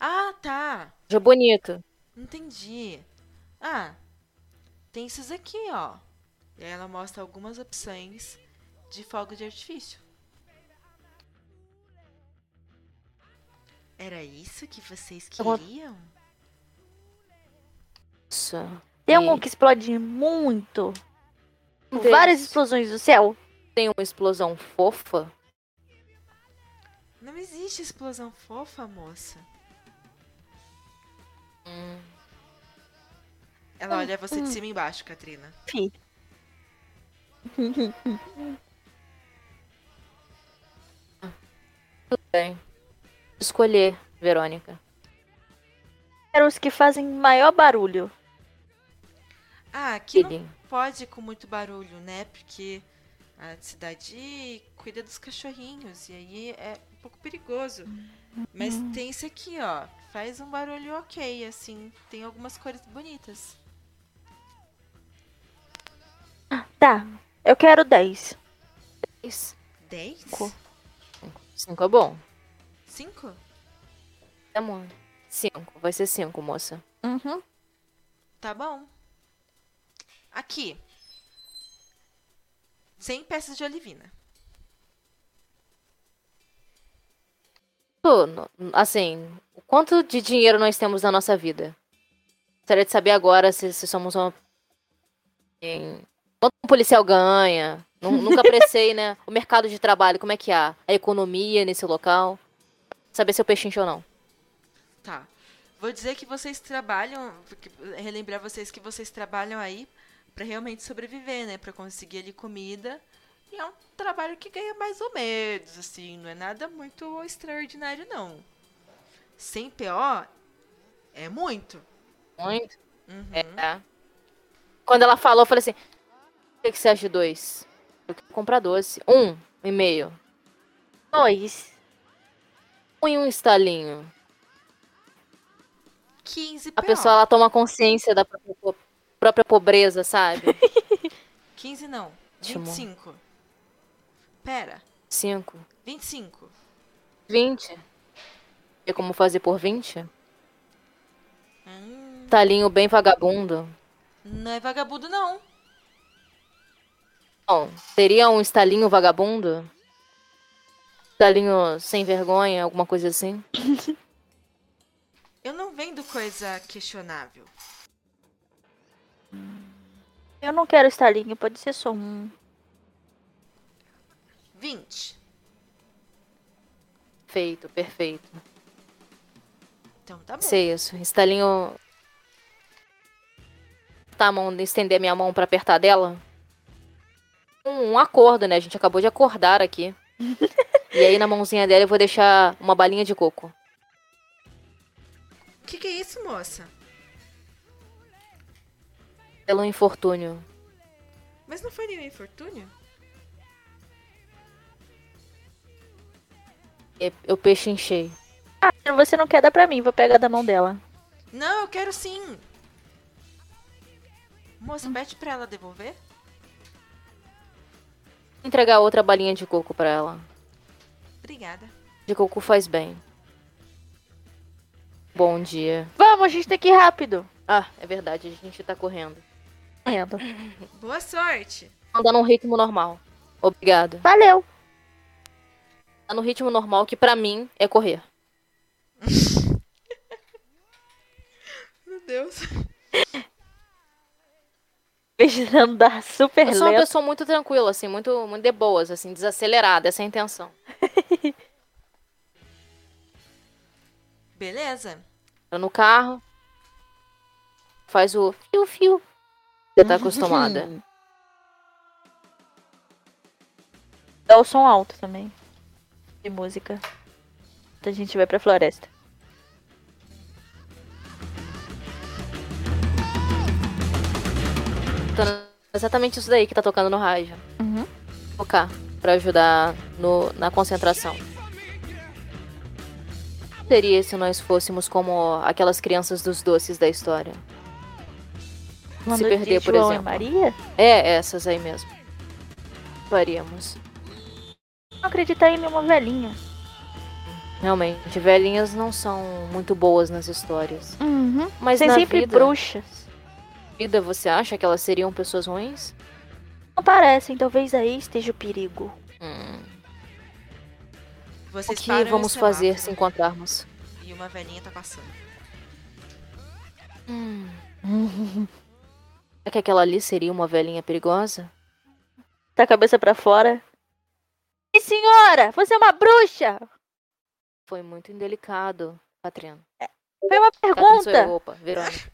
Ah, tá. Já bonito. Entendi. Ah, tem esses aqui, ó. E aí ela mostra algumas opções de fogo de artifício. Era isso que vocês queriam? Nossa. Tem algum que explode muito? Com várias explosões do céu? Tem uma explosão fofa? Não existe explosão fofa, moça. Hum, Ela olha você de cima e embaixo, Katrina. Fi. tudo bem. Escolher, Verônica. Quero os que fazem maior barulho. Ah, aqui não pode com muito barulho, né? Porque a cidade cuida dos cachorrinhos e aí é um pouco perigoso. Mas tem esse aqui, ó. Faz um barulho ok, assim. Tem algumas cores bonitas. Tá, eu quero 10. Isso. Dez? Cinco. Cinco é bom. Cinco? É bom. Cinco. Vai ser cinco, moça. Uhum. Tá bom. Aqui. 100 peças de olivina. Assim, o quanto de dinheiro nós temos na nossa vida? Gostaria de saber agora se, se somos uma. em- Quanto um policial ganha? Nu- Nunca apreciei, né? O mercado de trabalho, como é que há? A economia nesse local? Saber se eu pechincho ou não. Tá. Vou dizer que vocês trabalham, relembrar vocês que vocês trabalham aí pra realmente sobreviver, né? Pra conseguir ali comida. E é um trabalho que ganha mais ou menos, assim, não é nada muito extraordinário, não. Sem PO é muito. Muito. Uhum. É. Quando ela falou, eu falei assim: o que, que você acha de dois? Eu quero comprar doce. Um e meio. Dois. Um e um estalinho. 15 PO. A pessoa ela toma consciência da própria, própria pobreza, sabe? 15 não. Ótimo. 25. Pera. Cinco. 25. 20. E como fazer por 20? Hum, Talinho bem vagabundo. não é vagabundo, não. Bom, teria um estalinho vagabundo? Estalinho sem vergonha, alguma coisa assim? Eu não vendo coisa questionável. Eu não quero estalinho, pode ser só um. 20. Feito, perfeito. Então tá bom. Sei isso. Estalinho. apertar a mão, estender a minha mão pra apertar dela? Um, um acordo, né? A gente acabou de acordar aqui. e aí na mãozinha dela eu vou deixar uma balinha de coco. O que, que é isso, moça? Pelo infortúnio. Mas não foi nenhum infortúnio? Eu pechinchei. Ah, você não quer dar pra mim, vou pegar da mão dela. Não, eu quero sim. Moça, Hum. pede pra ela devolver. Vou entregar outra balinha de coco pra ela. Obrigada. De coco faz bem. Bom dia. Vamos, a gente tem que ir rápido. Ah, é verdade, a gente tá correndo. Correndo. Boa sorte. Andando num ritmo normal. Obrigada. Valeu. Tá no ritmo normal que pra mim é correr. Meu Deus. Precisando dar super Eu sou uma lento. pessoa muito tranquila, assim, muito, muito de boas, assim, desacelerada, essa é a intenção. Beleza. No carro. Faz o fio-fio. Você tá acostumada. Dá o som alto também. De música. Então a gente vai pra floresta. Na- exatamente isso daí que tá tocando no rádio. Uhum. Tocar. Pra ajudar no, na concentração. Seria se nós fôssemos como aquelas crianças dos doces da história. Falando perder, de por João exemplo. Maria? É, essas aí mesmo. Faríamos. Não acreditar em nenhuma velhinha. Realmente, velhinhas não são muito boas nas histórias. Uhum. Mas Tem sempre vida, bruxas. vida, você acha que elas seriam pessoas ruins? Não parecem, talvez aí esteja o perigo. Hum. O que vamos fazer se encontrarmos? E uma velhinha tá passando. Hum. Será que aquela ali seria uma velhinha perigosa? Tá a cabeça pra fora. Senhora, você é uma bruxa! Foi muito indelicado, Catrina. Foi uma Catrina pergunta. opa, Verônica.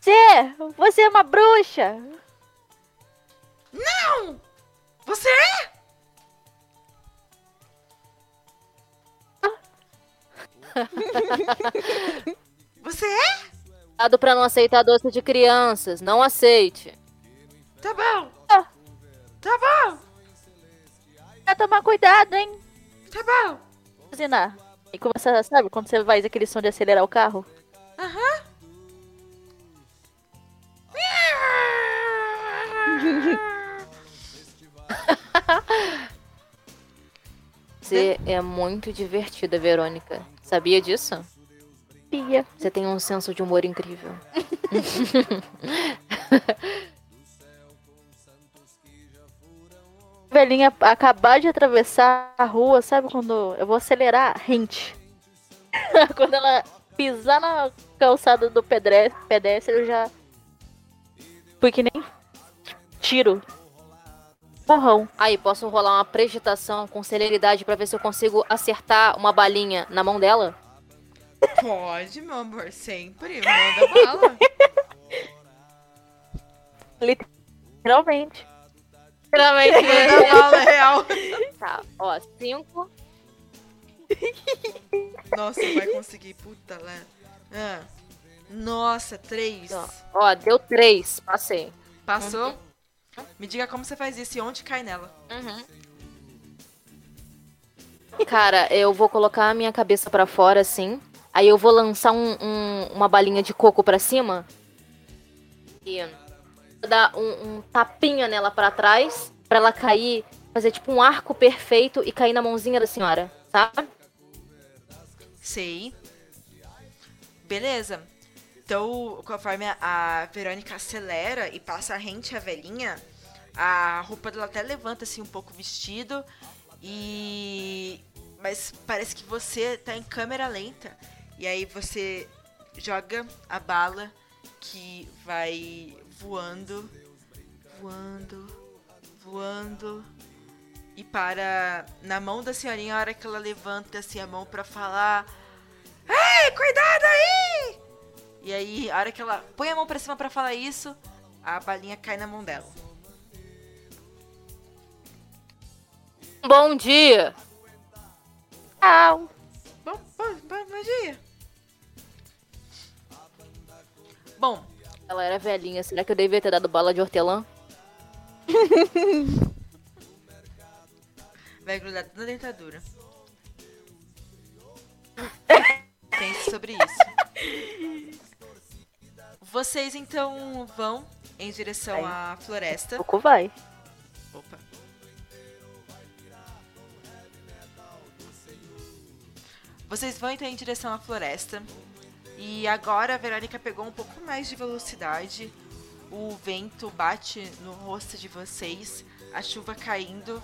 Você, você é uma bruxa! Você é? Você é? Cuidado pra não aceitar doce de crianças. Não aceite. Tá bom. Tá bom. Vai tomar cuidado, hein? Tá bom. Buzinar. E começa, sabe, quando você faz aquele som de acelerar o carro? Aham. Você é muito divertida, Verônica. Sabia disso? Pia. Você tem um senso de humor incrível. Velhinha acabar de atravessar a rua, sabe quando eu vou acelerar? Rente. quando ela pisar na calçada do pedre- pedestre, eu já. Fui que nem tiro. Borrão. Aí, posso rolar uma prejuditação com celeridade pra ver se eu consigo acertar uma balinha na mão dela? Pode, meu amor, sempre. Manda bala. Literalmente. Literalmente. Manda bala real. tá, ó, cinco. Nossa, vai conseguir. Puta lá. Ah. Nossa, três. Ó, ó, deu três. Passei. Passou? Me diga como você faz isso e onde cai nela. Uhum. Cara, eu vou colocar a minha cabeça pra fora, assim. Aí eu vou lançar um- um- uma balinha de coco pra cima. E dar um, um tapinha nela pra trás. Pra ela cair, fazer tipo um arco perfeito e cair na mãozinha da senhora, sabe? Sei. Beleza. Então, conforme a- Verônica acelera e passa a rente à velhinha, a roupa dela até levanta assim um pouco o vestido e mas parece que você tá em câmera lenta e aí você joga a bala que vai voando, voando, voando e para na mão da senhorinha a hora que ela levanta assim a mão pra falar Ei, cuidado aí! E E a hora que ela põe a mão pra cima pra falar isso, a balinha cai na mão dela. Bom dia! Tchau. Bom, bom, bom, bom dia. Bom, Ela era velhinha, será que eu devia ter dado bala de hortelã? vai grudar na dentadura. Pense sobre isso. Vocês então vão em direção à floresta. Pouco vai. Opa. Vocês vão então em direção à floresta. E agora a Verônica pegou um pouco mais de velocidade. O vento bate no rosto de vocês, a chuva caindo.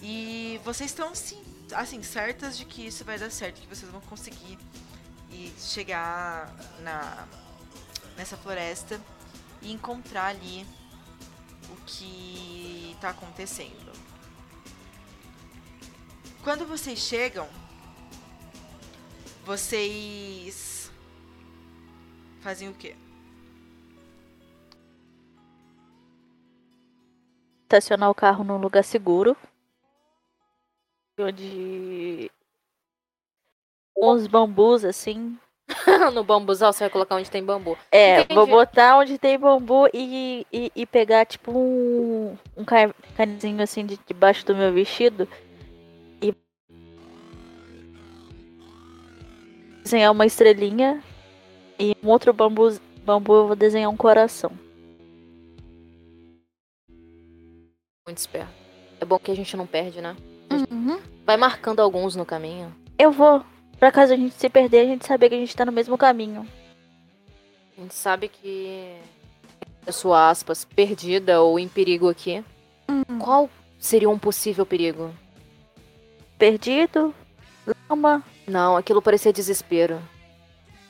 E vocês estão sim, assim, certas de que isso vai dar certo, que vocês vão conseguir e chegar na nessa floresta e encontrar ali o que tá acontecendo. Quando vocês chegam, vocês fazem o quê? Estacionar o carro num lugar seguro. Onde. Uns bambus assim. no bambuzal, você vai colocar onde tem bambu. É, Entendi. vou botar onde tem bambu e, e, e pegar tipo um, um canizinho assim de, debaixo do meu vestido e desenhar uma estrelinha e um outro bambu, bambu eu vou desenhar um coração. Muito esperto. É bom que a gente não perde, né? Vai marcando alguns no caminho. Eu vou, pra caso a gente se perder, a gente saber que a gente tá no mesmo caminho. A gente sabe que. Sua aspas, perdida ou em perigo aqui. Qual seria um possível perigo? Perdido, lama, Não, aquilo parecia desespero.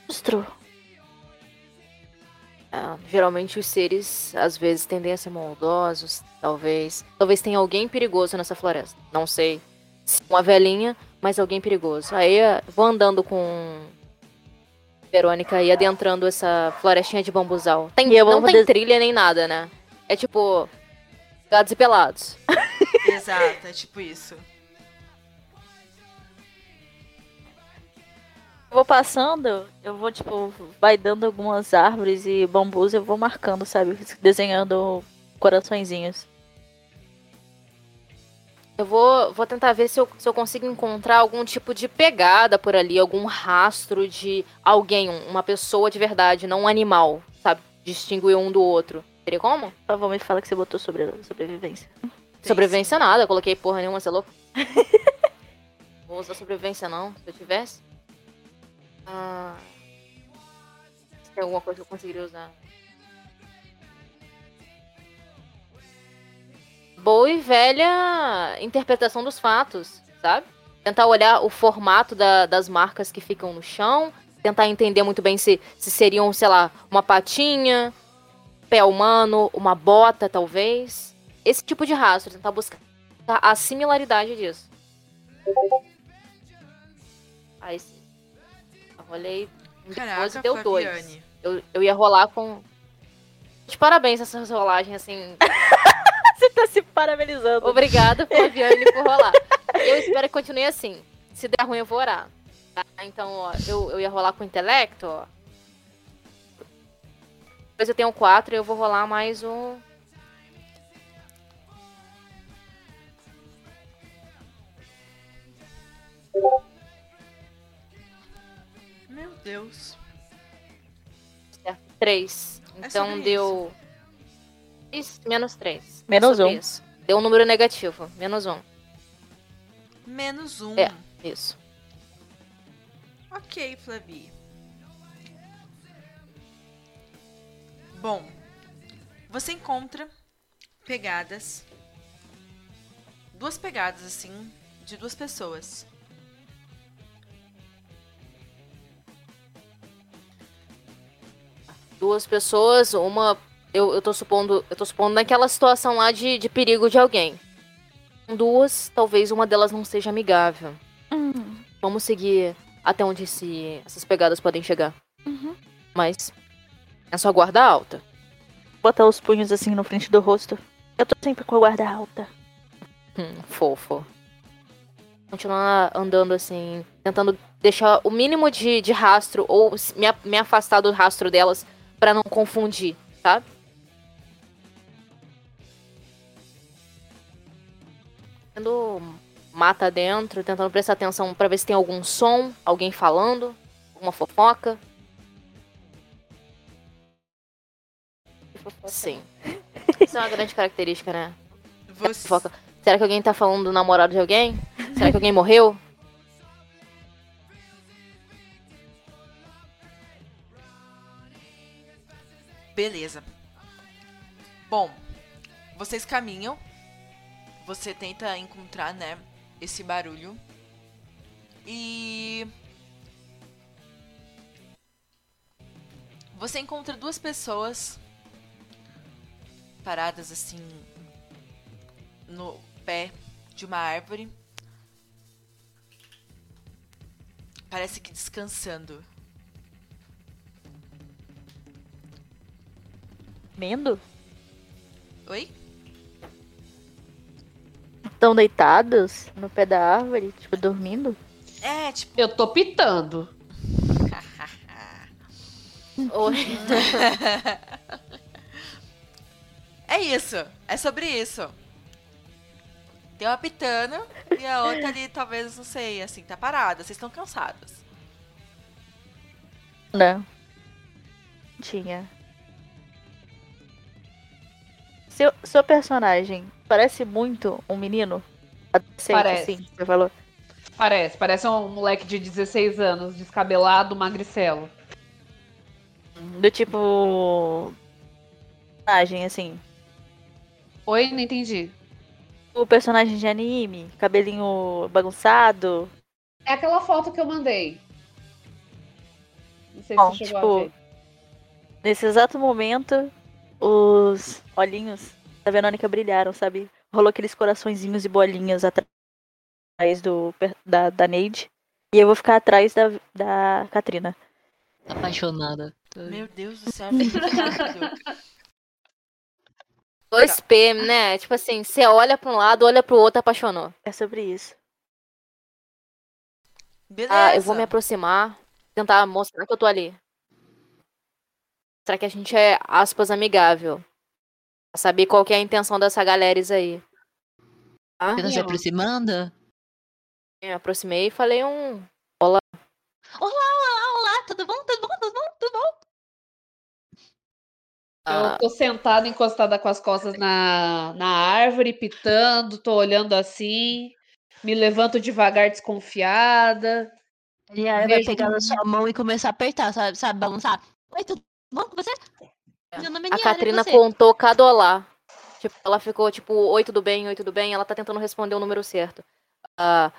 monstro. É, geralmente os seres às vezes tendem a ser maldosos, talvez. Talvez tenha alguém perigoso nessa floresta. Não sei. Se Uma velhinha, mas alguém perigoso. Aí eh, vou andando com Verônica e adentrando essa florestinha de bambuzal. Tem, E eu não tem des- trilha nem nada, né? É tipo gatos e pelados. Exato, é tipo isso. Vou passando, eu vou, tipo, vai dando algumas árvores e bambus, eu vou marcando, sabe? Desenhando coraçõezinhos. Eu vou, vou tentar ver se eu, se eu consigo encontrar algum tipo de pegada por ali, algum rastro de alguém, um- uma pessoa de verdade, não um animal, sabe? Distinguir um do outro. Teria como? Por favor, me fala que você botou sobre sobrevivência. Sobrevivência nada, eu coloquei porra nenhuma, você é louco? Vou usar sobrevivência não, se eu tivesse. Ah, tem alguma coisa que eu conseguiria usar. Boa e velha interpretação dos fatos, sabe? Tentar olhar o formato da- das marcas que ficam no chão, tentar entender muito bem se, se seriam, sei lá, uma patinha, pé humano, uma bota, talvez. Esse tipo de rastro, tentar buscar a similaridade disso. Aí sim. Rolei um de 12 Caraca, deu dois. Flaviane. Eu, eu ia rolar com. De parabéns essa rolagem, assim. Você tá se parabenizando. Obrigada, Flaviane, por rolar. Eu espero que continue assim. Se der ruim, eu vou orar. tá? Então, ó, eu, eu ia rolar com intelecto, ó. Depois eu tenho quatro e eu vou rolar mais um. Deus. Três. É Então sobre deu. Isso, menos três. Menos Sobre um. Isso. Deu um número negativo. Menos um. Menos um. É. Isso. Ok, Flavi. Bom, você encontra pegadas. Duas pegadas, assim, de duas pessoas. Duas pessoas, uma. Eu, eu tô supondo. Eu tô supondo naquela situação lá de, de perigo de alguém. Duas, talvez uma delas não seja amigável. Hum, Vamos seguir até onde esse, essas pegadas podem chegar. Uhum. Mas É sua guarda alta. Botar os punhos assim no frente do rosto. Eu tô sempre com a guarda alta. Hum, fofo. Continuar andando assim, tentando deixar o mínimo de, de rastro, ou me, me afastar do rastro delas pra não confundir, sabe? Tendo mata dentro, tentando prestar atenção pra ver se tem algum som, alguém falando, alguma fofoca. Sim. Isso é uma grande característica, né? Você... Fofoca. Será que alguém tá falando do namorado de alguém? Será que alguém morreu? Beleza. Bom, vocês caminham. Você tenta encontrar, né, esse barulho. E você encontra duas pessoas paradas assim no pé de uma árvore. Parece que descansando. Mendo? Oi? Estão deitados no pé da árvore, tipo, dormindo? É, tipo, Eu tô pitando. Oi. É isso. É sobre isso. Tem uma pitana e a outra ali, talvez, não sei, assim, tá parada. Vocês estão cansadas. Não. Tinha. Seu, seu personagem parece muito um menino? Adolescente, Parece. assim, você falou. Parece, parece um moleque de 16 anos, descabelado, magricelo. Do tipo. Personagem, assim. Oi, não entendi. O personagem de anime, cabelinho bagunçado. É aquela foto que eu mandei. Não sei Bom, se chegou a tipo, ver. Nesse exato momento, os olhinhos da Verônica brilharam, sabe? Rolou aqueles coraçõezinhos e bolinhas atrás do, da, da Neide. E eu vou ficar atrás da, da Katrina. Apaixonada. Meu Deus do céu, que lindo. 2P, né? Tipo assim, você olha pra um lado, olha pro outro, apaixonou. É sobre isso. Beleza. Ah, eu vou me aproximar, tentar mostrar que eu tô ali. Mostrar que a gente é, aspas, amigável. Pra saber qual que é a intenção dessa galera aí. Tá? Você tá se aproximando? Eu me aproximei e falei um. Olá, olá, olá, tudo bom? Tudo bom? Tudo bom? Tudo bom? ah, Eu tô sentada, encostada com as costas na, na árvore, pitando, tô olhando assim, me levanto devagar, desconfiada. E aí vai pegar na sua mão e começar a apertar, sabe? Sabe, balançar. Oi, tudo bom com você? Meu nome é a Niara, Katrina contou cada olá. Tipo, ela ficou tipo, oi, tudo bem, oi, tudo bem. Ela tá tentando responder o número certo. Ah,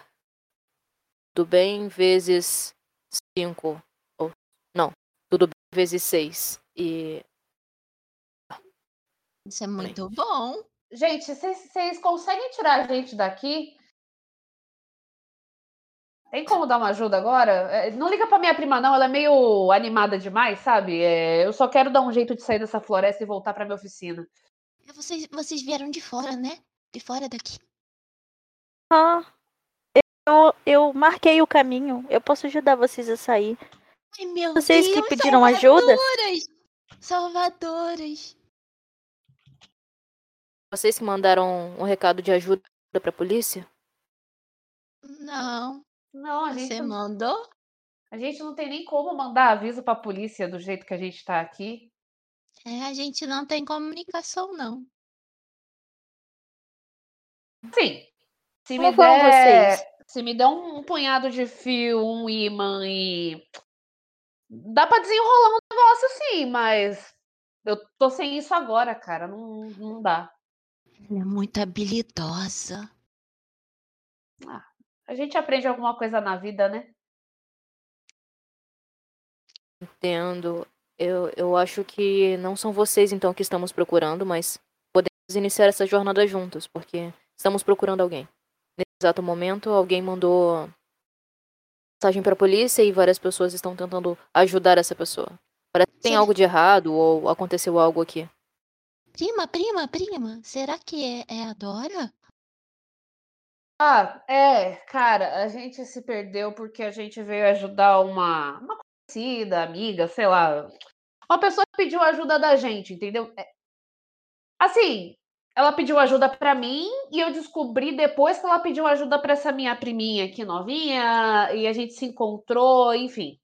tudo bem vezes cinco. Ou, não, tudo bem vezes seis. E Isso é muito bom. Gente, vocês conseguem tirar a gente daqui? Tem como dar uma ajuda agora? É, Não liga pra minha prima, não. Ela é meio animada demais, sabe? É, eu só quero dar um jeito de sair dessa floresta e voltar pra minha oficina. Vocês, vocês vieram de fora, né? De fora daqui. Ah, eu, eu marquei o caminho. Eu posso ajudar vocês a sair. Ai, meu Vocês que Deus, pediram ajuda? salvadoras! Salvadoras! vocês que mandaram um recado de ajuda pra polícia? Não, Não, a gente, você não- mandou? a gente não tem nem como mandar aviso pra polícia do jeito que a gente tá aqui. É, a gente não tem comunicação, não. Sim. Se Como me der, vocês? se me der um, um punhado de fio, um imã e dá pra desenrolar um negócio sim, mas eu tô sem isso agora, cara, não, não dá. Ela é muito habilidosa. A gente aprende alguma coisa na vida, né? Entendo. Eu, eu acho que não são vocês então que estamos procurando, mas podemos iniciar essa jornada juntos, porque estamos procurando alguém. Nesse exato momento, alguém mandou mensagem para a polícia e várias pessoas estão tentando ajudar essa pessoa. Parece que tem Sim. algo de errado ou aconteceu algo aqui. Prima, prima, prima, será que é, é a Dora? Ah, é, cara, a gente se perdeu porque a gente veio ajudar uma, uma conhecida, amiga, sei lá. Uma pessoa que pediu ajuda da gente, entendeu? É- Assim, ela pediu ajuda pra mim e eu descobri depois que ela pediu ajuda pra essa minha priminha aqui novinha e a gente se encontrou, enfim.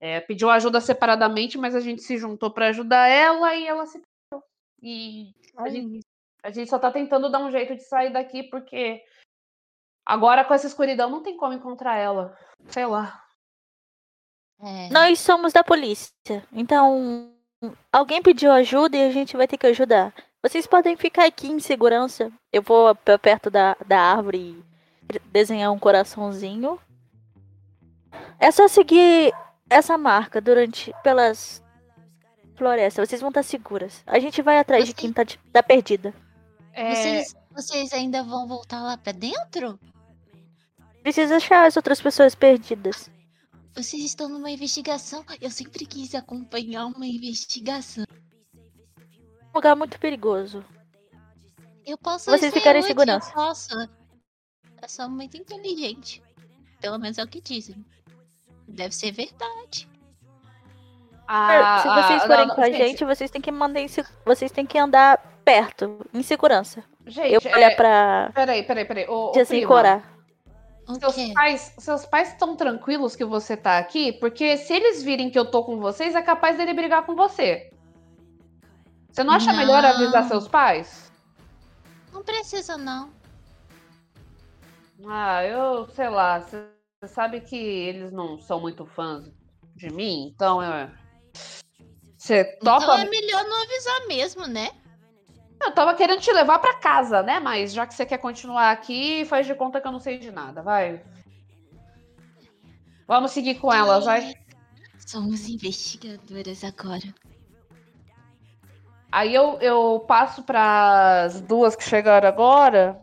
É, pediu ajuda separadamente, mas a gente se juntou pra ajudar ela e ela se perdeu. E a gente, a gente só tá tentando dar um jeito de sair daqui porque Agora, com essa escuridão, não tem como encontrar ela. Sei lá. É, Nós somos da polícia. Então, alguém pediu ajuda e a gente vai ter que ajudar. Vocês podem ficar aqui em segurança. Eu vou pra perto da, da árvore e desenhar um coraçãozinho. É só seguir essa marca durante pelas florestas. Vocês vão estar seguras. A gente vai atrás de Você- quem tá, de- tá perdida. É, Vocês, vocês ainda vão voltar lá pra dentro? Precisa achar as outras pessoas perdidas. Vocês estão numa investigação. Eu sempre quis acompanhar uma investigação. Um lugar muito perigoso. Eu posso Vocês ficarem em segurança. Eu posso. Eu sou muito inteligente. Pelo menos é o que dizem. Deve ser verdade. a- Se a- vocês não, forem não, com a gente, vocês têm que mandar em se- vocês têm que andar perto, em segurança. Gente, Eu olhar é, pra peraí, peraí, peraí. Ô, seus pais, seus pais estão tranquilos que você tá aqui? Porque se eles virem que eu tô com vocês, é capaz dele brigar com você. Você não acha melhor avisar Não. seus pais? Não precisa, não. Ah, eu sei lá. Você sabe que eles não são muito fãs de mim, então eu. Você topa? Então é melhor não avisar mesmo, né? Eu tava querendo te levar pra casa, né? Mas já que você quer continuar aqui, faz de conta que eu não sei de nada, vai. Vamos seguir com elas, vai. Somos investigadoras agora. Aí eu, eu passo para as duas que chegaram agora,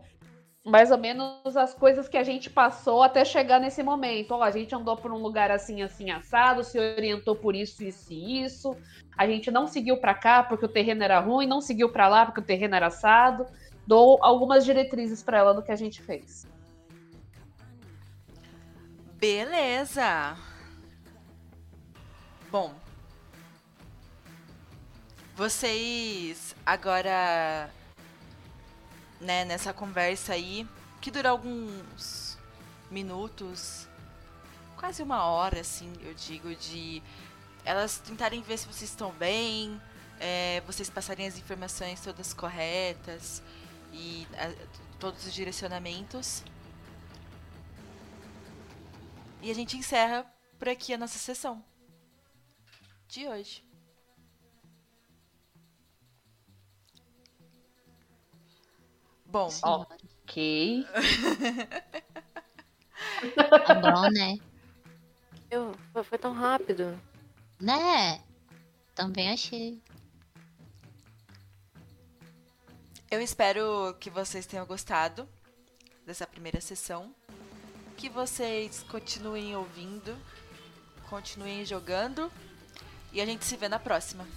mais ou menos as coisas que a gente passou até chegar nesse momento. Ó, a gente andou por um lugar assim, assim, assado, se orientou por isso, isso e isso. A gente não seguiu para cá porque o terreno era ruim, não seguiu para lá porque o terreno era assado. Dou algumas diretrizes para ela do que a gente fez. Beleza. Bom. Vocês agora né, nessa conversa aí, que dura alguns minutos, quase uma hora, assim, eu digo, de elas tentarem ver se vocês estão bem, é, vocês passarem as informações todas corretas e a- todos os direcionamentos. E a gente encerra por aqui a nossa sessão de hoje. Bom. Ok. Tá bom, né? Eu, foi tão rápido. Né? Também achei. eu espero que vocês tenham gostado dessa primeira sessão. Que vocês continuem ouvindo, continuem jogando. E a gente se vê na próxima.